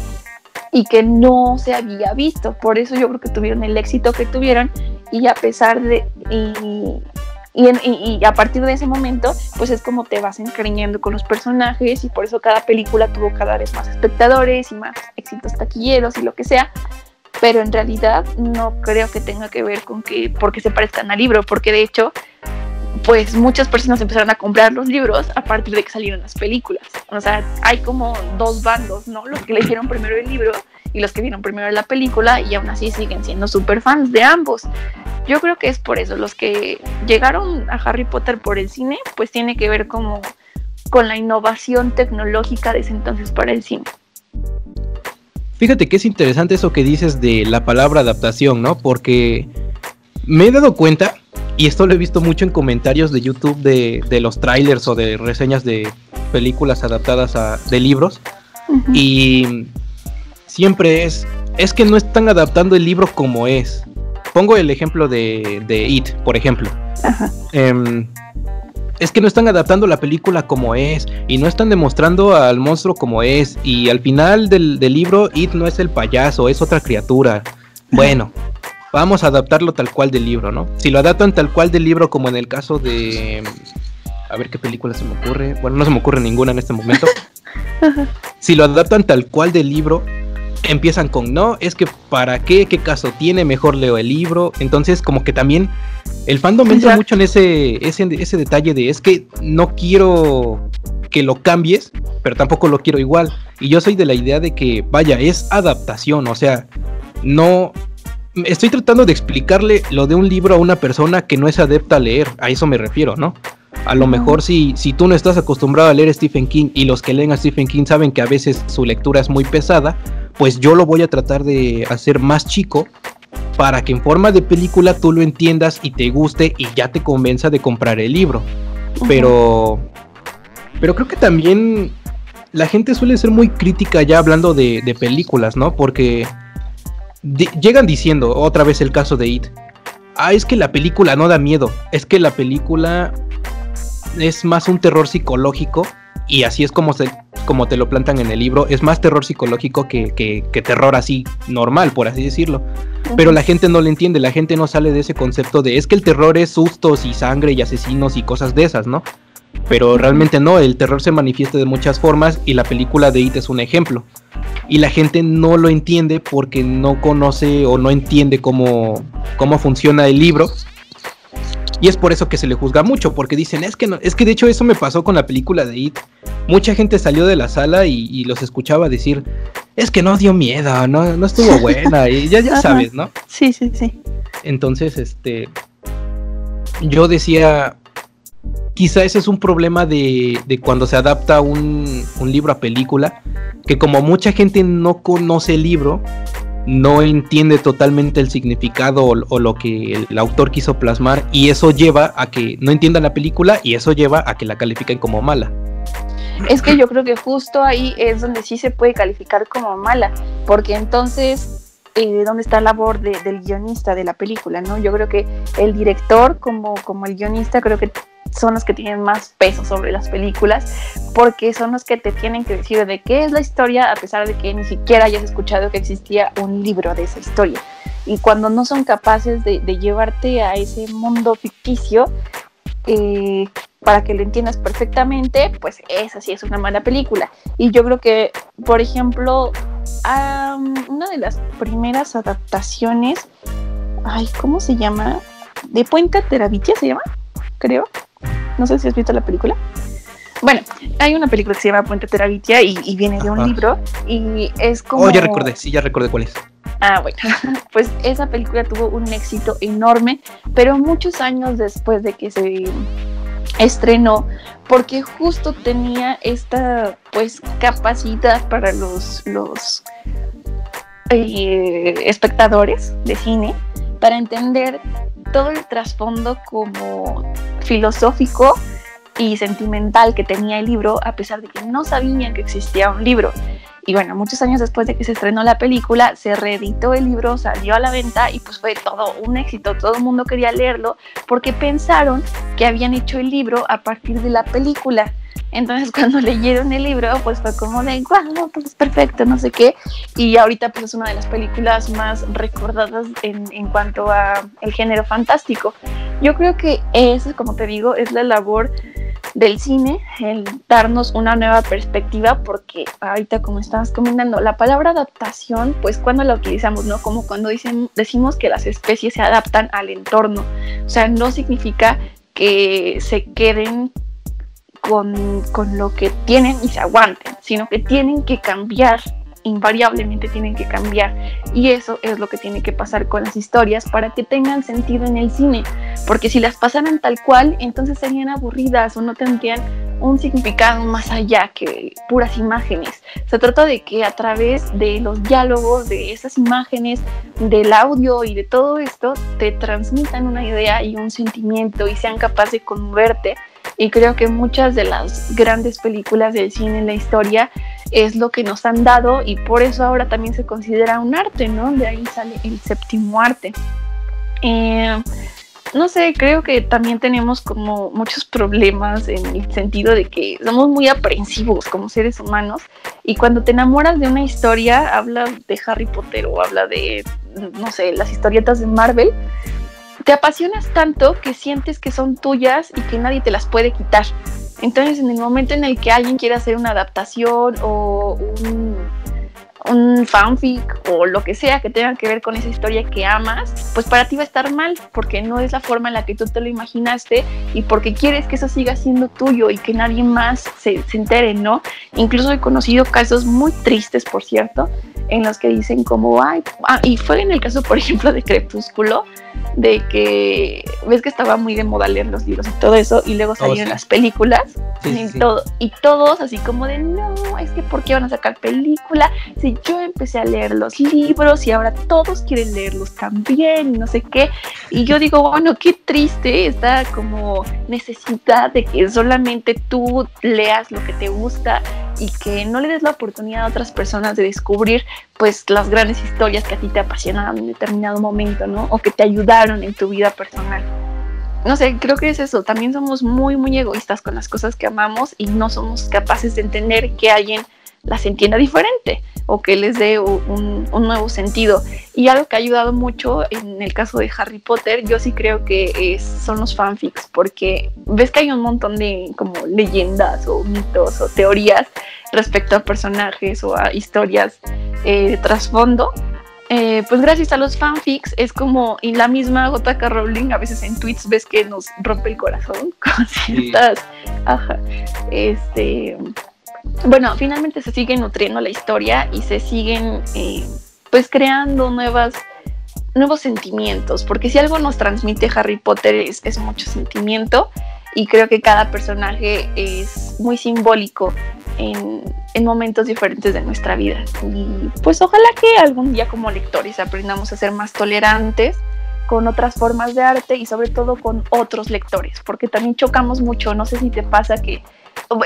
y que no se había visto. Por eso yo creo que tuvieron el éxito que tuvieron y a pesar de... y, a partir de ese momento, pues es como te vas encariñando con los personajes y por eso cada película tuvo cada vez más espectadores y más éxitos taquilleros y lo que sea. Pero en realidad no creo que tenga que ver con que porque se parezcan al libro, porque de hecho pues muchas personas empezaron a comprar los libros a partir de que salieron las películas. O sea, hay como dos bandos, ¿no? Los que leyeron primero el libro y los que vieron primero la película y aún así siguen siendo súper fans de ambos. Yo creo que es por eso, los que llegaron a Harry Potter por el cine, pues tiene que ver como con la innovación tecnológica de ese entonces para el cine. Fíjate que es interesante eso que dices de la palabra adaptación, ¿no? Porque me he dado cuenta y esto lo he visto mucho en comentarios de YouTube de, los trailers o de reseñas de películas adaptadas a, de libros. Y siempre es, es que no están adaptando el libro como es. Pongo el ejemplo de, de It, por ejemplo. Em, es que no están adaptando la película como es y no están demostrando al monstruo como es y al final del, del libro It no es el payaso, es otra criatura. Bueno, vamos a adaptarlo tal cual del libro, ¿no? Si lo adaptan tal cual del libro como en el caso de... A ver qué película se me ocurre. Bueno, no se me ocurre ninguna en este momento. [laughs] si lo adaptan tal cual del libro, empiezan con no, es que para qué, qué caso tiene, mejor leo el libro. Entonces, como que también el fandom entra mucho en ese, ese, ese detalle de es que no quiero que lo cambies, pero tampoco lo quiero igual. Y yo soy de la idea de que, vaya, es adaptación, o sea, no... Estoy tratando de explicarle lo de un libro a una persona que no es adepta a leer, a eso me refiero, ¿no? A lo mejor si, si tú no estás acostumbrado a leer Stephen King y los que leen a Stephen King saben que a veces su lectura es muy pesada, pues yo lo voy a tratar de hacer más chico para que en forma de película tú lo entiendas y te guste y ya te convenza de comprar el libro. Pero pero creo que también la gente suele ser muy crítica ya hablando de, películas, ¿no? Porque llegan diciendo, otra vez el caso de It, ah, es que la película no da miedo, es que la película es más un terror psicológico y así es como, se, como te lo plantan en el libro, es más terror psicológico que, que, terror así normal, por así decirlo. Pero la gente no lo entiende, la gente no sale de ese concepto de es que el terror es sustos y sangre y asesinos y cosas de esas, ¿no? Pero realmente no, el terror se manifiesta de muchas formas y la película de It es un ejemplo. Y la gente no lo entiende porque no conoce o no entiende cómo, cómo funciona el libro. Y es por eso que se le juzga mucho, porque dicen, es que no, es que de hecho eso me pasó con la película de It. Mucha gente salió de la sala y, los escuchaba decir, es que no dio miedo, no, no estuvo [laughs] buena, y ya, ya sabes, ¿no? Sí, sí, sí. Entonces, este, yo decía, quizá ese es un problema de, cuando se adapta un, libro a película, que como mucha gente no conoce el libro, no entiende totalmente el significado o, lo que el autor quiso plasmar y eso lleva a que no entiendan la película y eso lleva a que la califiquen como mala. Es que yo creo que justo ahí es donde sí se puede calificar como mala, porque entonces eh, dónde está la labor del guionista de la película, ¿no? Yo creo que el director como, como el guionista creo que son los que tienen más peso sobre las películas, porque son los que te tienen que decir de qué es la historia, a pesar de que ni siquiera hayas escuchado que existía un libro de esa historia. Y cuando no son capaces de, llevarte a ese mundo ficticio, eh, para que lo entiendas perfectamente, pues esa sí es una mala película. Y yo creo que, por ejemplo, una de las primeras adaptaciones, ay, ¿cómo se llama? De Puente Terabitia se llama, creo. No sé si has visto la película. Bueno, hay una película que se llama Puente Terabitia y, viene de un libro y es como... Oh, ya recordé, sí, ya recordé cuál es. Ah, bueno, [laughs] pues esa película tuvo un éxito enorme, pero muchos años después de que se estrenó, porque justo tenía esta pues capacidad para los, los eh, espectadores de cine para entender todo el trasfondo como filosófico y sentimental que tenía el libro, a pesar de que no sabían que existía un libro. Y bueno, muchos años después de que se estrenó la película, se reeditó el libro, salió a la venta y pues fue todo un éxito. Todo el mundo quería leerlo porque pensaron que habían hecho el libro a partir de la película. Entonces [laughs] cuando leyeron el libro, pues fue como de, wow, pues es perfecto, no sé qué. Y ahorita pues es una de las películas más recordadas en, en cuanto a el género fantástico. Yo creo que eso, como te digo, es la labor del cine, el darnos una nueva perspectiva, porque ahorita como estabas comentando, la palabra adaptación, pues cuando la utilizamos, ¿no? Como cuando dicen, decimos que las especies se adaptan al entorno, o sea, no significa que se queden con, con lo que tienen y se aguanten, sino que tienen que cambiar invariablemente tienen que cambiar. Y eso es lo que tiene que pasar con las historias para que tengan sentido en el cine porque si las pasaran tal cual entonces serían aburridas o no tendrían un significado más allá que puras imágenes. Se trata de que a través de los diálogos de esas imágenes del audio y de todo esto te transmitan una idea y un sentimiento y sean capaces de conmoverte y creo que muchas de las grandes películas del cine en la historia es lo que nos han dado y por eso ahora también se considera un arte, ¿no? De ahí sale el séptimo arte. Eh, no sé, creo que también tenemos como muchos problemas en el sentido de que somos muy aprensivos como seres humanos y cuando te enamoras de una historia, habla de Harry Potter o habla de, no sé, las historietas de Marvel, te apasionas tanto que sientes que son tuyas y que nadie te las puede quitar. Entonces, en el momento en el que alguien quiere hacer una adaptación o un un fanfic o lo que sea que tenga que ver con esa historia que amas, pues para ti va a estar mal porque no es la forma en la que tú te lo imaginaste y porque quieres que eso siga siendo tuyo y que nadie más se, se entere, ¿no? Incluso he conocido casos muy tristes, por cierto, en los que dicen como, ay, ah, y fue en el caso, por [laughs] ejemplo, de Crepúsculo, de que ves que estaba muy de moda leer los libros y todo eso, y luego oh, salieron las películas, y, Todo, y todos así como de, no, es que ¿por qué van a sacar película? Si yo empecé a leer los libros y ahora todos quieren leerlos también, no sé qué, y yo digo, bueno, qué triste esta como necesidad de que solamente tú leas lo que te gusta y que no le des la oportunidad a otras personas de descubrir pues las grandes historias que a ti te apasionaron en determinado momento, ¿no? O que te ayudaron en tu vida personal. No sé, creo que es eso. También somos muy, muy egoístas con las cosas que amamos y no somos capaces de entender que alguien las entienda diferente o que les dé un, nuevo sentido. Y algo que ha ayudado mucho en el caso de Harry Potter, yo sí creo que son los fanfics, porque ves que hay un montón de como leyendas o mitos o teorías respecto a personajes o a historias eh, de trasfondo. Eh, pues gracias a los fanfics es como y la misma JK Rowling a veces en tweets ves que nos rompe el corazón [laughs] con ciertas ajá, este bueno, finalmente se sigue nutriendo la historia y se siguen eh, pues creando nuevas, nuevos sentimientos, porque si algo nos transmite Harry Potter es, es mucho sentimiento y creo que cada personaje es muy simbólico en, en, momentos diferentes de nuestra vida. Y pues ojalá que algún día como lectores aprendamos a ser más tolerantes con otras formas de arte y sobre todo con otros lectores, porque también chocamos mucho, no sé si te pasa que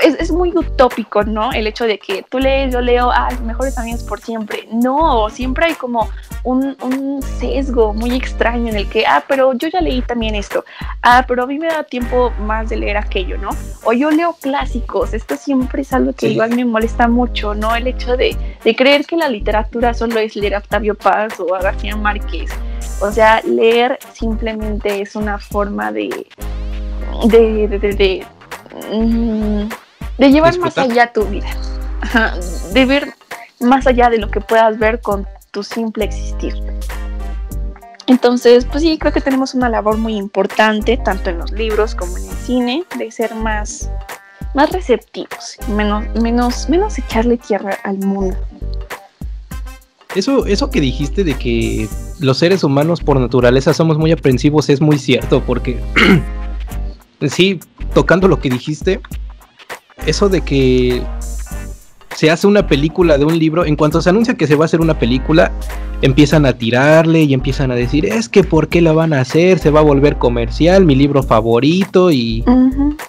es, muy utópico, ¿no? El hecho de que tú lees, yo leo, ah, mejores amigos por siempre. No, siempre hay como un, un, sesgo muy extraño en el que, ah, pero yo ya leí también esto. Ah, pero a mí me da tiempo más de leer aquello, ¿no? O yo leo clásicos. Esto siempre es algo que igual me molesta mucho, ¿no? El hecho de, de creer que la literatura solo es leer a Octavio Paz o a García Márquez. O sea, leer simplemente es una forma de, de, de de llevar más allá tu vida, de ver más allá de lo que puedas ver con tu simple existir. Entonces, pues sí, creo que tenemos una labor muy importante, tanto en los libros como en el cine, de ser más, más receptivos, menos, menos, menos echarle tierra al mundo. Eso, eso que dijiste de que los seres humanos por naturaleza somos muy aprensivos es muy cierto, porque [clears throat] sí, tocando lo que dijiste, eso de que se hace una película de un libro, en cuanto se anuncia que se va a hacer una película, empiezan a tirarle y empiezan a decir, es que ¿por qué la van a hacer? Se va a volver comercial, mi libro favorito y...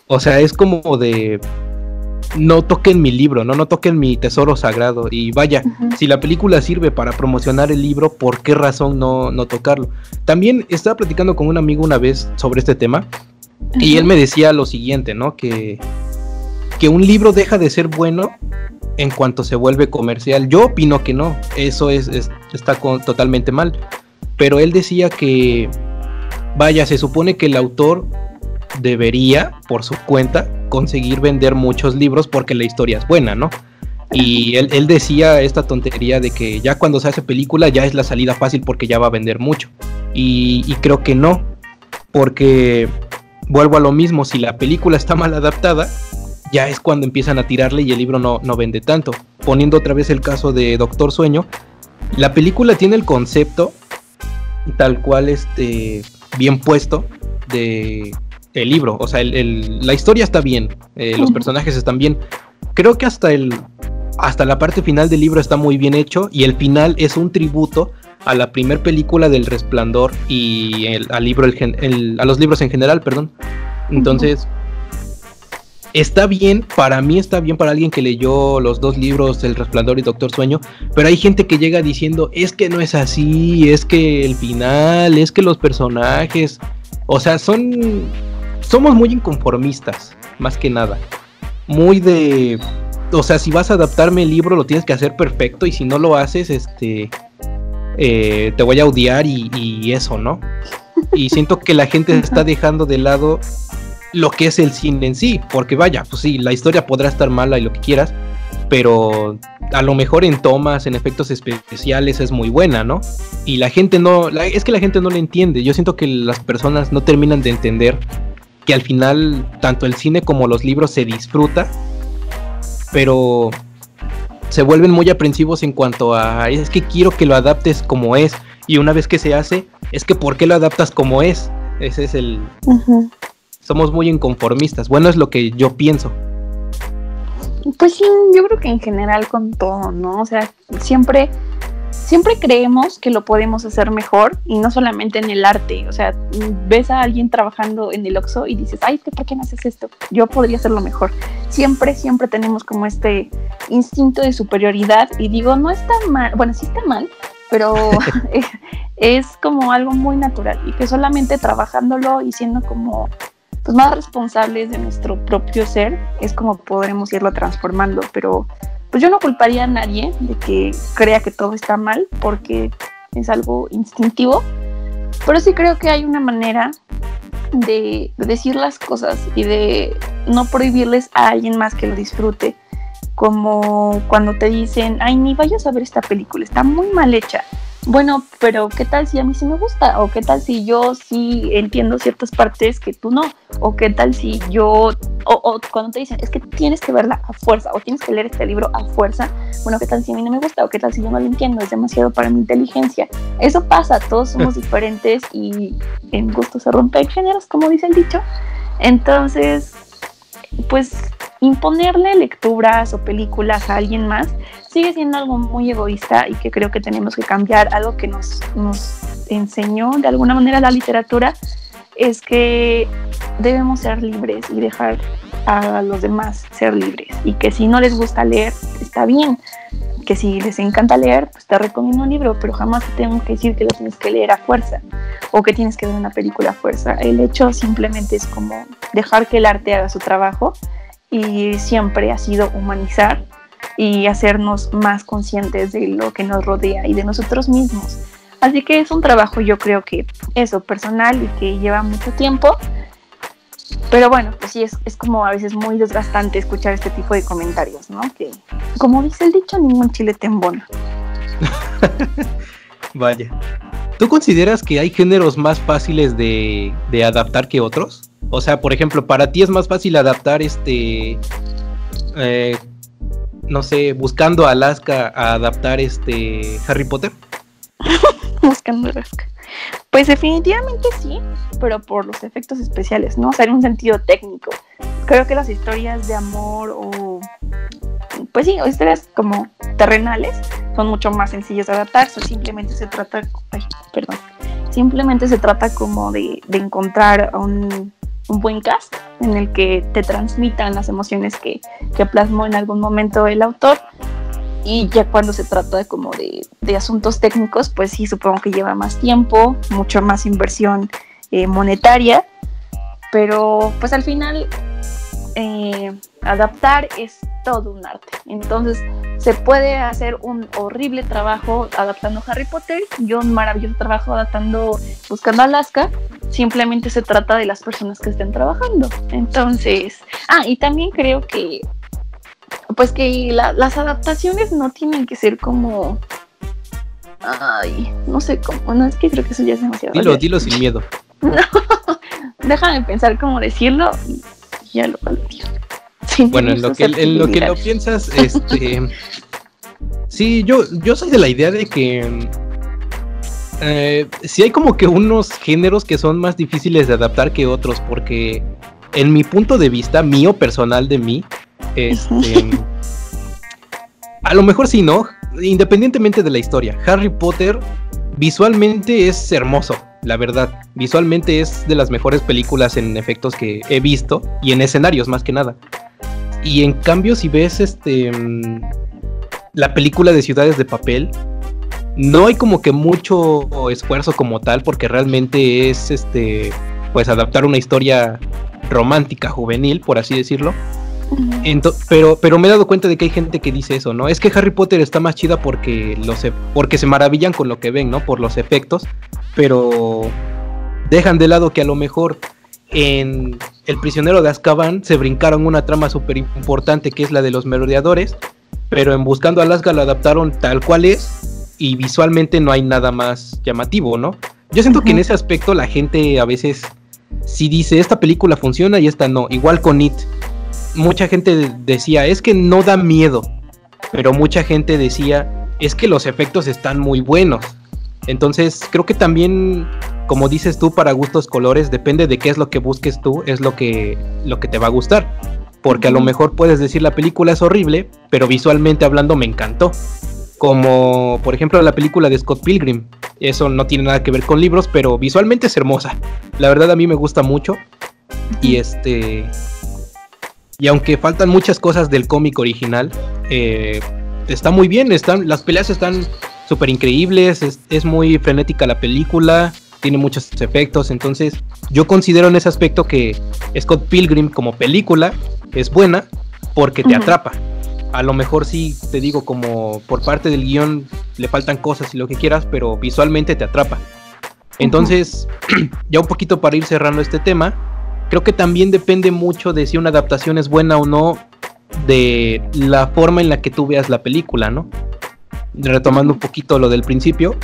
O sea, es como de... No toquen mi libro, no, no toquen mi tesoro sagrado. Y vaya, si la película sirve para promocionar el libro, ¿por qué razón no, no tocarlo? También estaba platicando con un amigo una vez sobre este tema y él me decía lo siguiente, ¿no? Que, que un libro deja de ser bueno en cuanto se vuelve comercial. Yo opino que no, eso es, está totalmente mal. Pero él decía que, vaya, se supone que el autor debería, por su cuenta, conseguir vender muchos libros porque la historia es buena, ¿no? Y él, decía esta tontería de que ya cuando se hace película ya es la salida fácil porque ya va a vender mucho. Y creo que no, porque vuelvo a lo mismo, si la película está mal adaptada, ya es cuando empiezan a tirarle y el libro no, no vende tanto. Poniendo otra vez el caso de Doctor Sueño, la película tiene el concepto tal cual este bien puesto de el libro, o sea, la historia está bien, eh, los personajes están bien. Creo que hasta el hasta la parte final del libro está muy bien hecho y el final es un tributo a la primer película del Resplandor y al libro, a los libros en general, perdón. Entonces, está bien, para mí está bien para alguien que leyó los dos libros, El Resplandor y Doctor Sueño, pero hay gente que llega diciendo, es que no es así, es que el final, es que los personajes, O sea, son. Somos muy inconformistas, más que nada. Muy de. O sea, si vas a adaptarme el libro, lo tienes que hacer perfecto. Y si no lo haces, este. Eh, te voy a odiar y, eso, ¿no? Y siento que la gente está dejando de lado lo que es el cine en sí. Porque vaya, pues sí, la historia podrá estar mala y lo que quieras pero a lo mejor en tomas, en efectos especiales es muy buena, ¿no? Y la gente no, es que la gente no le entiende. Yo siento que las personas no terminan de entender que al final tanto el cine como los libros se disfruta, pero se vuelven muy aprensivos en cuanto a es que quiero que lo adaptes como es y una vez que se hace es que por qué lo adaptas como es. Ese es el somos muy inconformistas. Bueno, es lo que yo pienso. Pues sí, yo creo que en general con todo, ¿no? O sea, siempre, siempre creemos que lo podemos hacer mejor y no solamente en el arte. O sea, ves a alguien trabajando en el Oxxo y dices, ay, ¿por qué no haces esto? Yo podría hacerlo mejor. Siempre, siempre tenemos como este instinto de superioridad y digo, no está mal, bueno, sí está mal, pero [laughs] [laughs] es como algo muy natural y que solamente trabajándolo y siendo como pues, más responsables de nuestro propio ser, es como podremos irlo transformando, pero pues yo no culparía a nadie de que crea que todo está mal, porque es algo instintivo, pero sí creo que hay una manera de decir las cosas y de no prohibirles a alguien más que lo disfrute, como cuando te dicen, ay, ni vayas a ver esta película, está muy mal hecha bueno, pero ¿qué tal si a mí sí me gusta? ¿O qué tal si yo sí entiendo ciertas partes que tú no? ¿O qué tal si yo, o, cuando te dicen, es que tienes que verla a fuerza o tienes que leer este libro a fuerza? Bueno, ¿qué tal si a mí no me gusta? ¿O qué tal si yo no lo entiendo? Es demasiado para mi inteligencia. Eso pasa, todos somos [laughs] diferentes y en gusto se rompen géneros, como dice el dicho. Entonces, pues imponerle lecturas o películas a alguien más sigue siendo algo muy egoísta y que creo que tenemos que cambiar. Algo que nos, nos enseñó de alguna manera la literatura es que debemos ser libres y dejar a los demás ser libres. Y que si no les gusta leer está bien. Que si les encanta leer pues te recomiendo un libro pero jamás te tengo que decir que lo tienes que leer a fuerza o que tienes que ver una película a fuerza. El hecho simplemente es como dejar que el arte haga su trabajo y siempre ha sido humanizar y hacernos más conscientes de lo que nos rodea y de nosotros mismos. Así que es un trabajo yo creo que eso, personal y que lleva mucho tiempo. Pero bueno, pues sí, es, es como a veces muy desgastante escuchar este tipo de comentarios, ¿no? Que como dice el dicho, ningún chile te embona. [laughs] Vaya. ¿Tú consideras que hay géneros más fáciles de, de adaptar que otros? O sea, por ejemplo, para ti es más fácil adaptar este. Eh, no sé, buscando Alaska a adaptar este Harry Potter. [laughs] buscando Alaska. Pues definitivamente sí, pero por los efectos especiales, ¿no? O sea, en un sentido técnico. Creo que las historias de amor o. Pues sí, historias como terrenales son mucho más sencillas de adaptar. simplemente se trata. Ay, perdón. Simplemente se trata como de encontrar a un un buen cast en el que te transmitan las emociones que, que plasmó en algún momento el autor. Y ya cuando se trata de como de, de asuntos técnicos, pues sí, supongo que lleva más tiempo, mucho más inversión eh, monetaria, pero pues al final eh, adaptar es todo un arte. Entonces se puede hacer un horrible trabajo adaptando Harry Potter y un maravilloso trabajo adaptando Buscando Alaska. Simplemente se trata de las personas que estén trabajando. Entonces, ah, y también creo que, pues que las adaptaciones no tienen que ser como Ay, no sé cómo, no es que creo que eso ya es demasiado. Dilo, dilo sin miedo. [laughs] No, déjame pensar cómo decirlo y ya lo digo bueno, en lo que, en lo que lo piensas, este. [laughs] sí, yo, yo soy de la idea de que. Eh, sí hay como que unos géneros que son más difíciles de adaptar que otros, porque en mi punto de vista, mío personal de mí, este, [laughs] a lo mejor sí, ¿no? Independientemente de la historia, Harry Potter visualmente es hermoso, la verdad. Visualmente es de las mejores películas en efectos que he visto y en escenarios más que nada. Y en cambio, si ves este mm, la película de Ciudades de Papel, no hay como que mucho esfuerzo como tal, porque realmente es este pues adaptar una historia romántica juvenil, por así decirlo. pero, pero me he dado cuenta de que hay gente que dice eso, ¿no? Es que Harry Potter está más chida porque, los, e, porque se maravillan con lo que ven, ¿no? Por los efectos, pero dejan de lado que a lo mejor en El prisionero de Azkaban se brincaron una trama súper importante que es la de los merodeadores, pero en Buscando a Alaska lo adaptaron tal cual es y visualmente no hay nada más llamativo, ¿no? Yo siento que en ese aspecto la gente a veces si dice esta película funciona y esta no, igual con It. Mucha gente decía, es que no da miedo, pero mucha gente decía, es que los efectos están muy buenos. Entonces, creo que también como dices tú, para gustos colores, depende de qué es lo que busques tú, es lo que, lo que te va a gustar. Porque a lo mejor puedes decir la película es horrible, pero visualmente hablando me encantó. Como por ejemplo la película de Scott Pilgrim. Eso no tiene nada que ver con libros, pero visualmente es hermosa. La verdad a mí me gusta mucho. Y este. Y aunque faltan muchas cosas del cómic original, eh, está muy bien. Están, las peleas están súper increíbles. Es, es muy frenética la película tiene muchos efectos, entonces yo considero en ese aspecto que Scott Pilgrim como película es buena porque te atrapa. A lo mejor sí, te digo, como por parte del guion le faltan cosas y lo que quieras, pero visualmente te atrapa. Entonces, [clears throat] ya un poquito para ir cerrando este tema, creo que también depende mucho de si una adaptación es buena o no de la forma en la que tú veas la película, ¿no? Retomando un poquito lo del principio,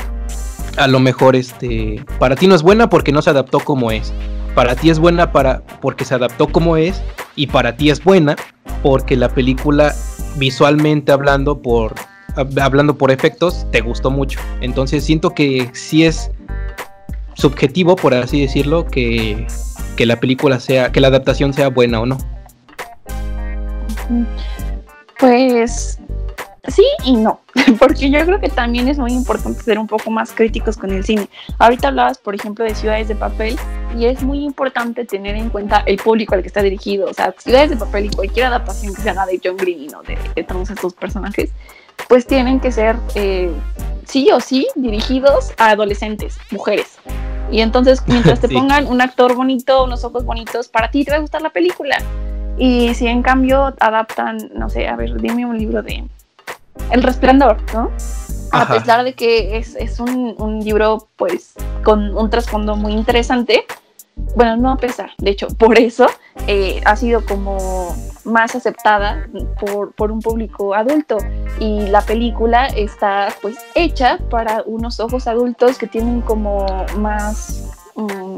a lo mejor este para ti no es buena porque no se adaptó como es. Para ti es buena para porque se adaptó como es y para ti es buena porque la película visualmente hablando por hablando por efectos te gustó mucho. Entonces siento que sí es subjetivo por así decirlo que, que la película sea que la adaptación sea buena o no. Pues sí y no, [laughs] porque yo creo que también es muy importante ser un poco más críticos con el cine. Ahorita hablabas, por ejemplo, de Ciudades de Papel y es muy importante tener en cuenta el público al que está dirigido. O sea, Ciudades de Papel y cualquier adaptación que se haga de John Green o de, todos estos personajes, pues tienen que ser eh, sí o sí dirigidos a adolescentes, mujeres. Y entonces, mientras te [laughs] pongan un actor bonito, unos ojos bonitos, para ti te va a gustar la película. Y si en cambio adaptan, no sé, a ver, dime un libro de, el Resplandor, ¿no? A pesar de que es, un, libro, pues, con un trasfondo muy interesante, bueno, no a pesar, de hecho, por eso eh, ha sido como más aceptada por, por, un público adulto. Y la película está pues hecha para unos ojos adultos que tienen como más mm,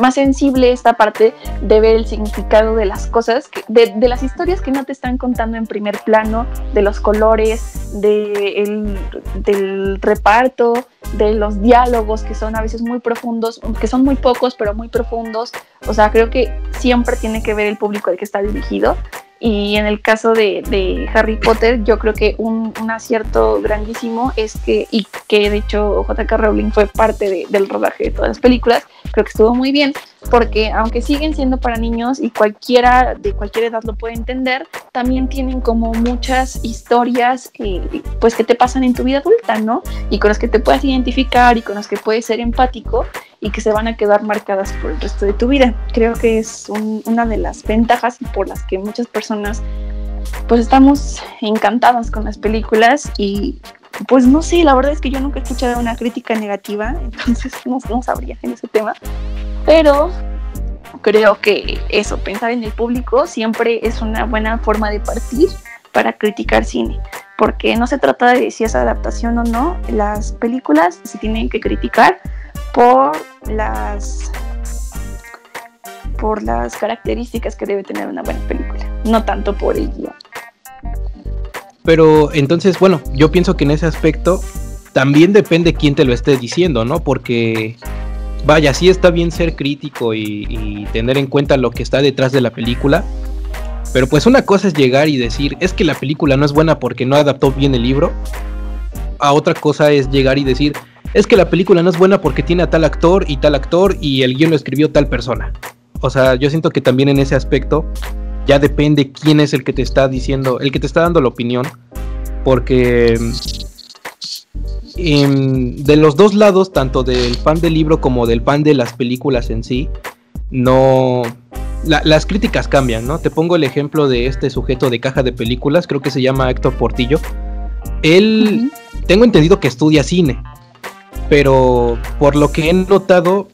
más sensible esta parte de ver el significado de las cosas, de, las historias que no te están contando en primer plano, de los colores, de del reparto, de los diálogos que son a veces muy profundos, que son muy pocos pero muy profundos. O sea, creo que siempre tiene que ver el público al que está dirigido y en el caso de, Harry Potter, yo creo que un, acierto grandísimo es que, y que de hecho J.K. Rowling fue parte del rodaje de todas las películas, creo que estuvo muy bien, porque aunque siguen siendo para niños y cualquiera de cualquier edad lo puede entender, también tienen como muchas historias pues que te pasan en tu vida adulta, ¿no? Y con las que te puedes identificar y con las que puedes ser empático y que se van a quedar marcadas por el resto de tu vida. Creo que es una de las ventajas por las que muchas personas pues estamos encantadas con las películas y pues no sé, la verdad es que yo nunca he escuchado una crítica negativa, [laughs] entonces no, no sabría en ese tema, pero creo que eso, pensar en el público siempre es una buena forma de partir para criticar cine, porque no se trata de si es adaptación o no, las películas se tienen que criticar por las por las características que debe tener una buena película, no tanto por el guion. Pero entonces, bueno, yo pienso que en ese aspecto también depende quién te lo esté diciendo, ¿no? Porque, vaya, sí está bien ser crítico y, y, tener en cuenta lo que está detrás de la película. Pero pues una cosa es llegar y decir, es que la película no es buena porque no adaptó bien el libro. A otra cosa es llegar y decir, es que la película no es buena porque tiene a tal actor y tal actor y el guion lo escribió tal persona. O sea, yo siento que también en ese aspecto ya depende quién es el que te está diciendo, el que te está dando la opinión, porque em, de los dos lados, tanto del fan del libro como del fan de las películas en sí, no... las críticas cambian, ¿no? Te pongo el ejemplo de este sujeto de caja de películas, creo que se llama Héctor Portillo. Él, tengo entendido que estudia cine, pero por lo que he notado,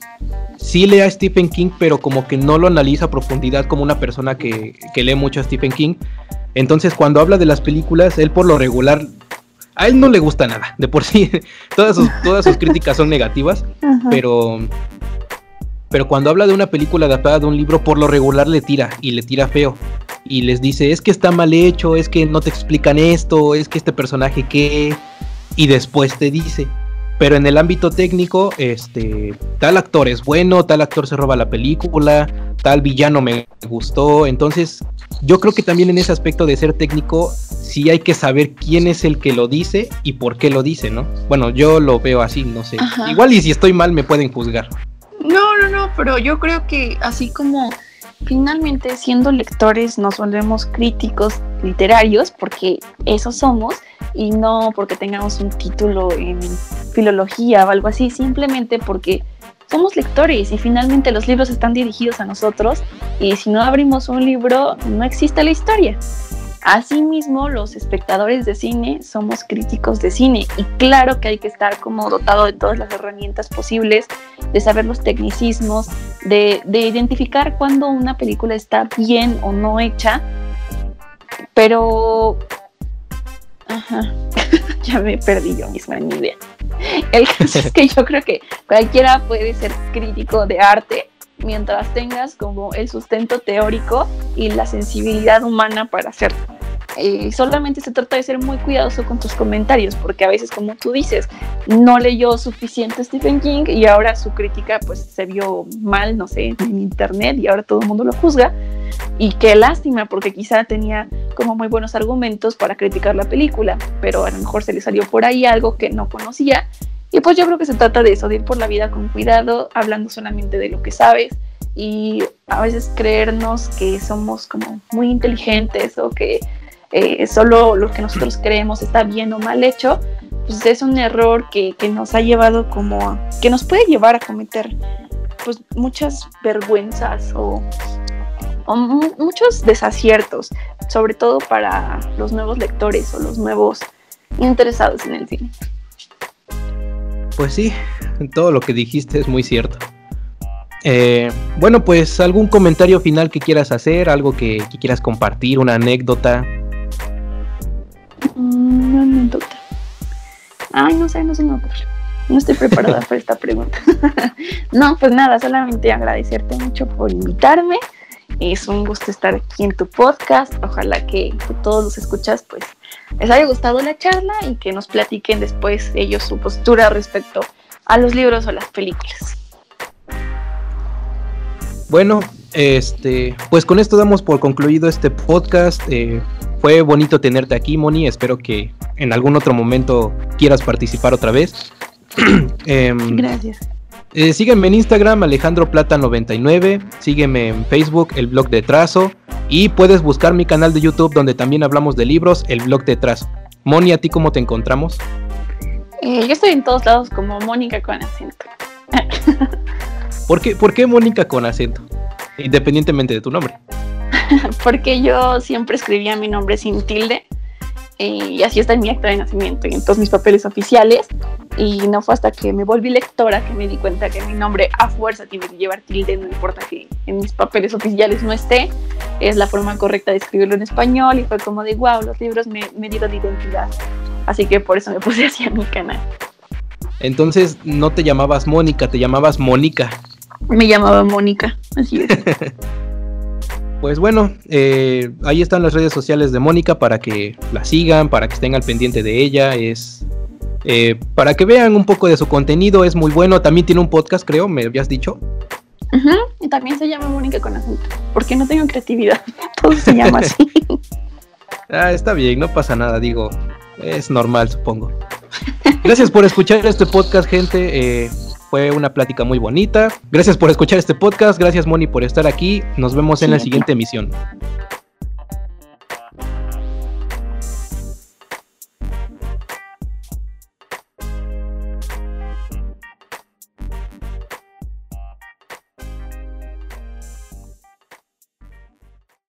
sí lee a Stephen King, pero como que no lo analiza a profundidad como una persona que, lee mucho a Stephen King. Entonces, cuando habla de las películas, él por lo regular, a él no le gusta nada. De por sí, [laughs] todas sus, todas sus críticas son negativas, pero, pero cuando habla de una película adaptada de un libro, por lo regular le tira y le tira feo. Y les dice, es que está mal hecho, es que no te explican esto, es que este personaje qué. Y después te dice, pero en el ámbito técnico, este, tal actor es bueno, tal actor se roba la película, tal villano me gustó. Entonces, yo creo que también en ese aspecto de ser técnico, sí hay que saber quién es el que lo dice y por qué lo dice, ¿no? Bueno, yo lo veo así, no sé. Igual y si estoy mal me pueden juzgar. No, no, no, pero yo creo que así como finalmente siendo lectores nos volvemos críticos literarios porque eso somos y no porque tengamos un título en filología o algo así, simplemente porque somos lectores y finalmente los libros están dirigidos a nosotros y si no abrimos un libro no existe la historia. Asimismo, los espectadores de cine somos críticos de cine y claro que hay que estar como dotado de todas las herramientas posibles, de saber los tecnicismos, de, de identificar cuando una película está bien o no hecha, pero Ajá. [laughs] ya me perdí yo misma en mi idea. El caso es que yo creo que cualquiera puede ser crítico de arte mientras tengas como el sustento teórico y la sensibilidad humana para hacerlo. Eh, solamente se trata de ser muy cuidadoso con tus comentarios, porque a veces, como tú dices, no leyó suficiente Stephen King y ahora su crítica pues se vio mal, no sé, en internet y ahora todo el mundo lo juzga. Y qué lástima, porque quizá tenía como muy buenos argumentos para criticar la película, pero a lo mejor se le salió por ahí algo que no conocía. Y pues yo creo que se trata de eso, de ir por la vida con cuidado, hablando solamente de lo que sabes y a veces creernos que somos como muy inteligentes o que eh, solo lo que nosotros creemos está bien o mal hecho, pues es un error que, que nos ha llevado como, que nos puede llevar a cometer pues muchas vergüenzas o muchos desaciertos, sobre todo para los nuevos lectores o los nuevos interesados en el cine. Pues sí, todo lo que dijiste es muy cierto. Eh, bueno, pues algún comentario final que quieras hacer, algo que, quieras compartir, una anécdota. Una anécdota. Ay, no sé, no se me. No estoy preparada para esta pregunta. [laughs] no, pues nada, solamente agradecerte mucho por invitarme. Es un gusto estar aquí en tu podcast. Ojalá que, todos los escuchas pues les haya gustado la charla y que nos platiquen después ellos su postura respecto a los libros o las películas. Bueno, este, pues con esto damos por concluido este podcast. Eh, fue bonito tenerte aquí, Moni. Espero que en algún otro momento quieras participar otra vez. [clears throat] Em, Gracias. Eh, sígueme en Instagram, Alejandro Plata99. Sígueme en Facebook, el blog de Trazo. Y puedes buscar mi canal de YouTube donde también hablamos de libros, el blog de Trazo. Moni, ¿a ti cómo te encontramos? Eh, yo estoy en todos lados como Mónica con acento. ¿Por qué, ¿Por qué Mónica con acento? Independientemente de tu nombre. [laughs] Porque yo siempre escribía mi nombre sin tilde y así está en mi acta de nacimiento y en todos mis papeles oficiales. Y no fue hasta que me volví lectora que me di cuenta que mi nombre a fuerza tiene que llevar tilde, no importa que en mis papeles oficiales no esté, es la forma correcta de escribirlo en español y fue como de wow, los libros me, me dieron identidad. Así que por eso me [laughs] puse así a mi canal. Entonces no te llamabas Mónica, te llamabas Mónica. Me llamaba Mónica, así es. [laughs] Pues bueno, eh, ahí están las redes sociales de Mónica para que la sigan, para que estén al pendiente de ella. Es eh, para que vean un poco de su contenido, es muy bueno. También tiene un podcast, creo, me habías dicho. Y también se llama Mónica con acento, porque no tengo creatividad. [laughs] Todo se llama así. [laughs] ah, está bien, no pasa nada, digo, es normal, supongo. Gracias por escuchar este podcast, gente. Eh, fue una plática muy bonita. Gracias por escuchar este podcast. Gracias, Moni, por estar aquí. Nos vemos en la siguiente emisión.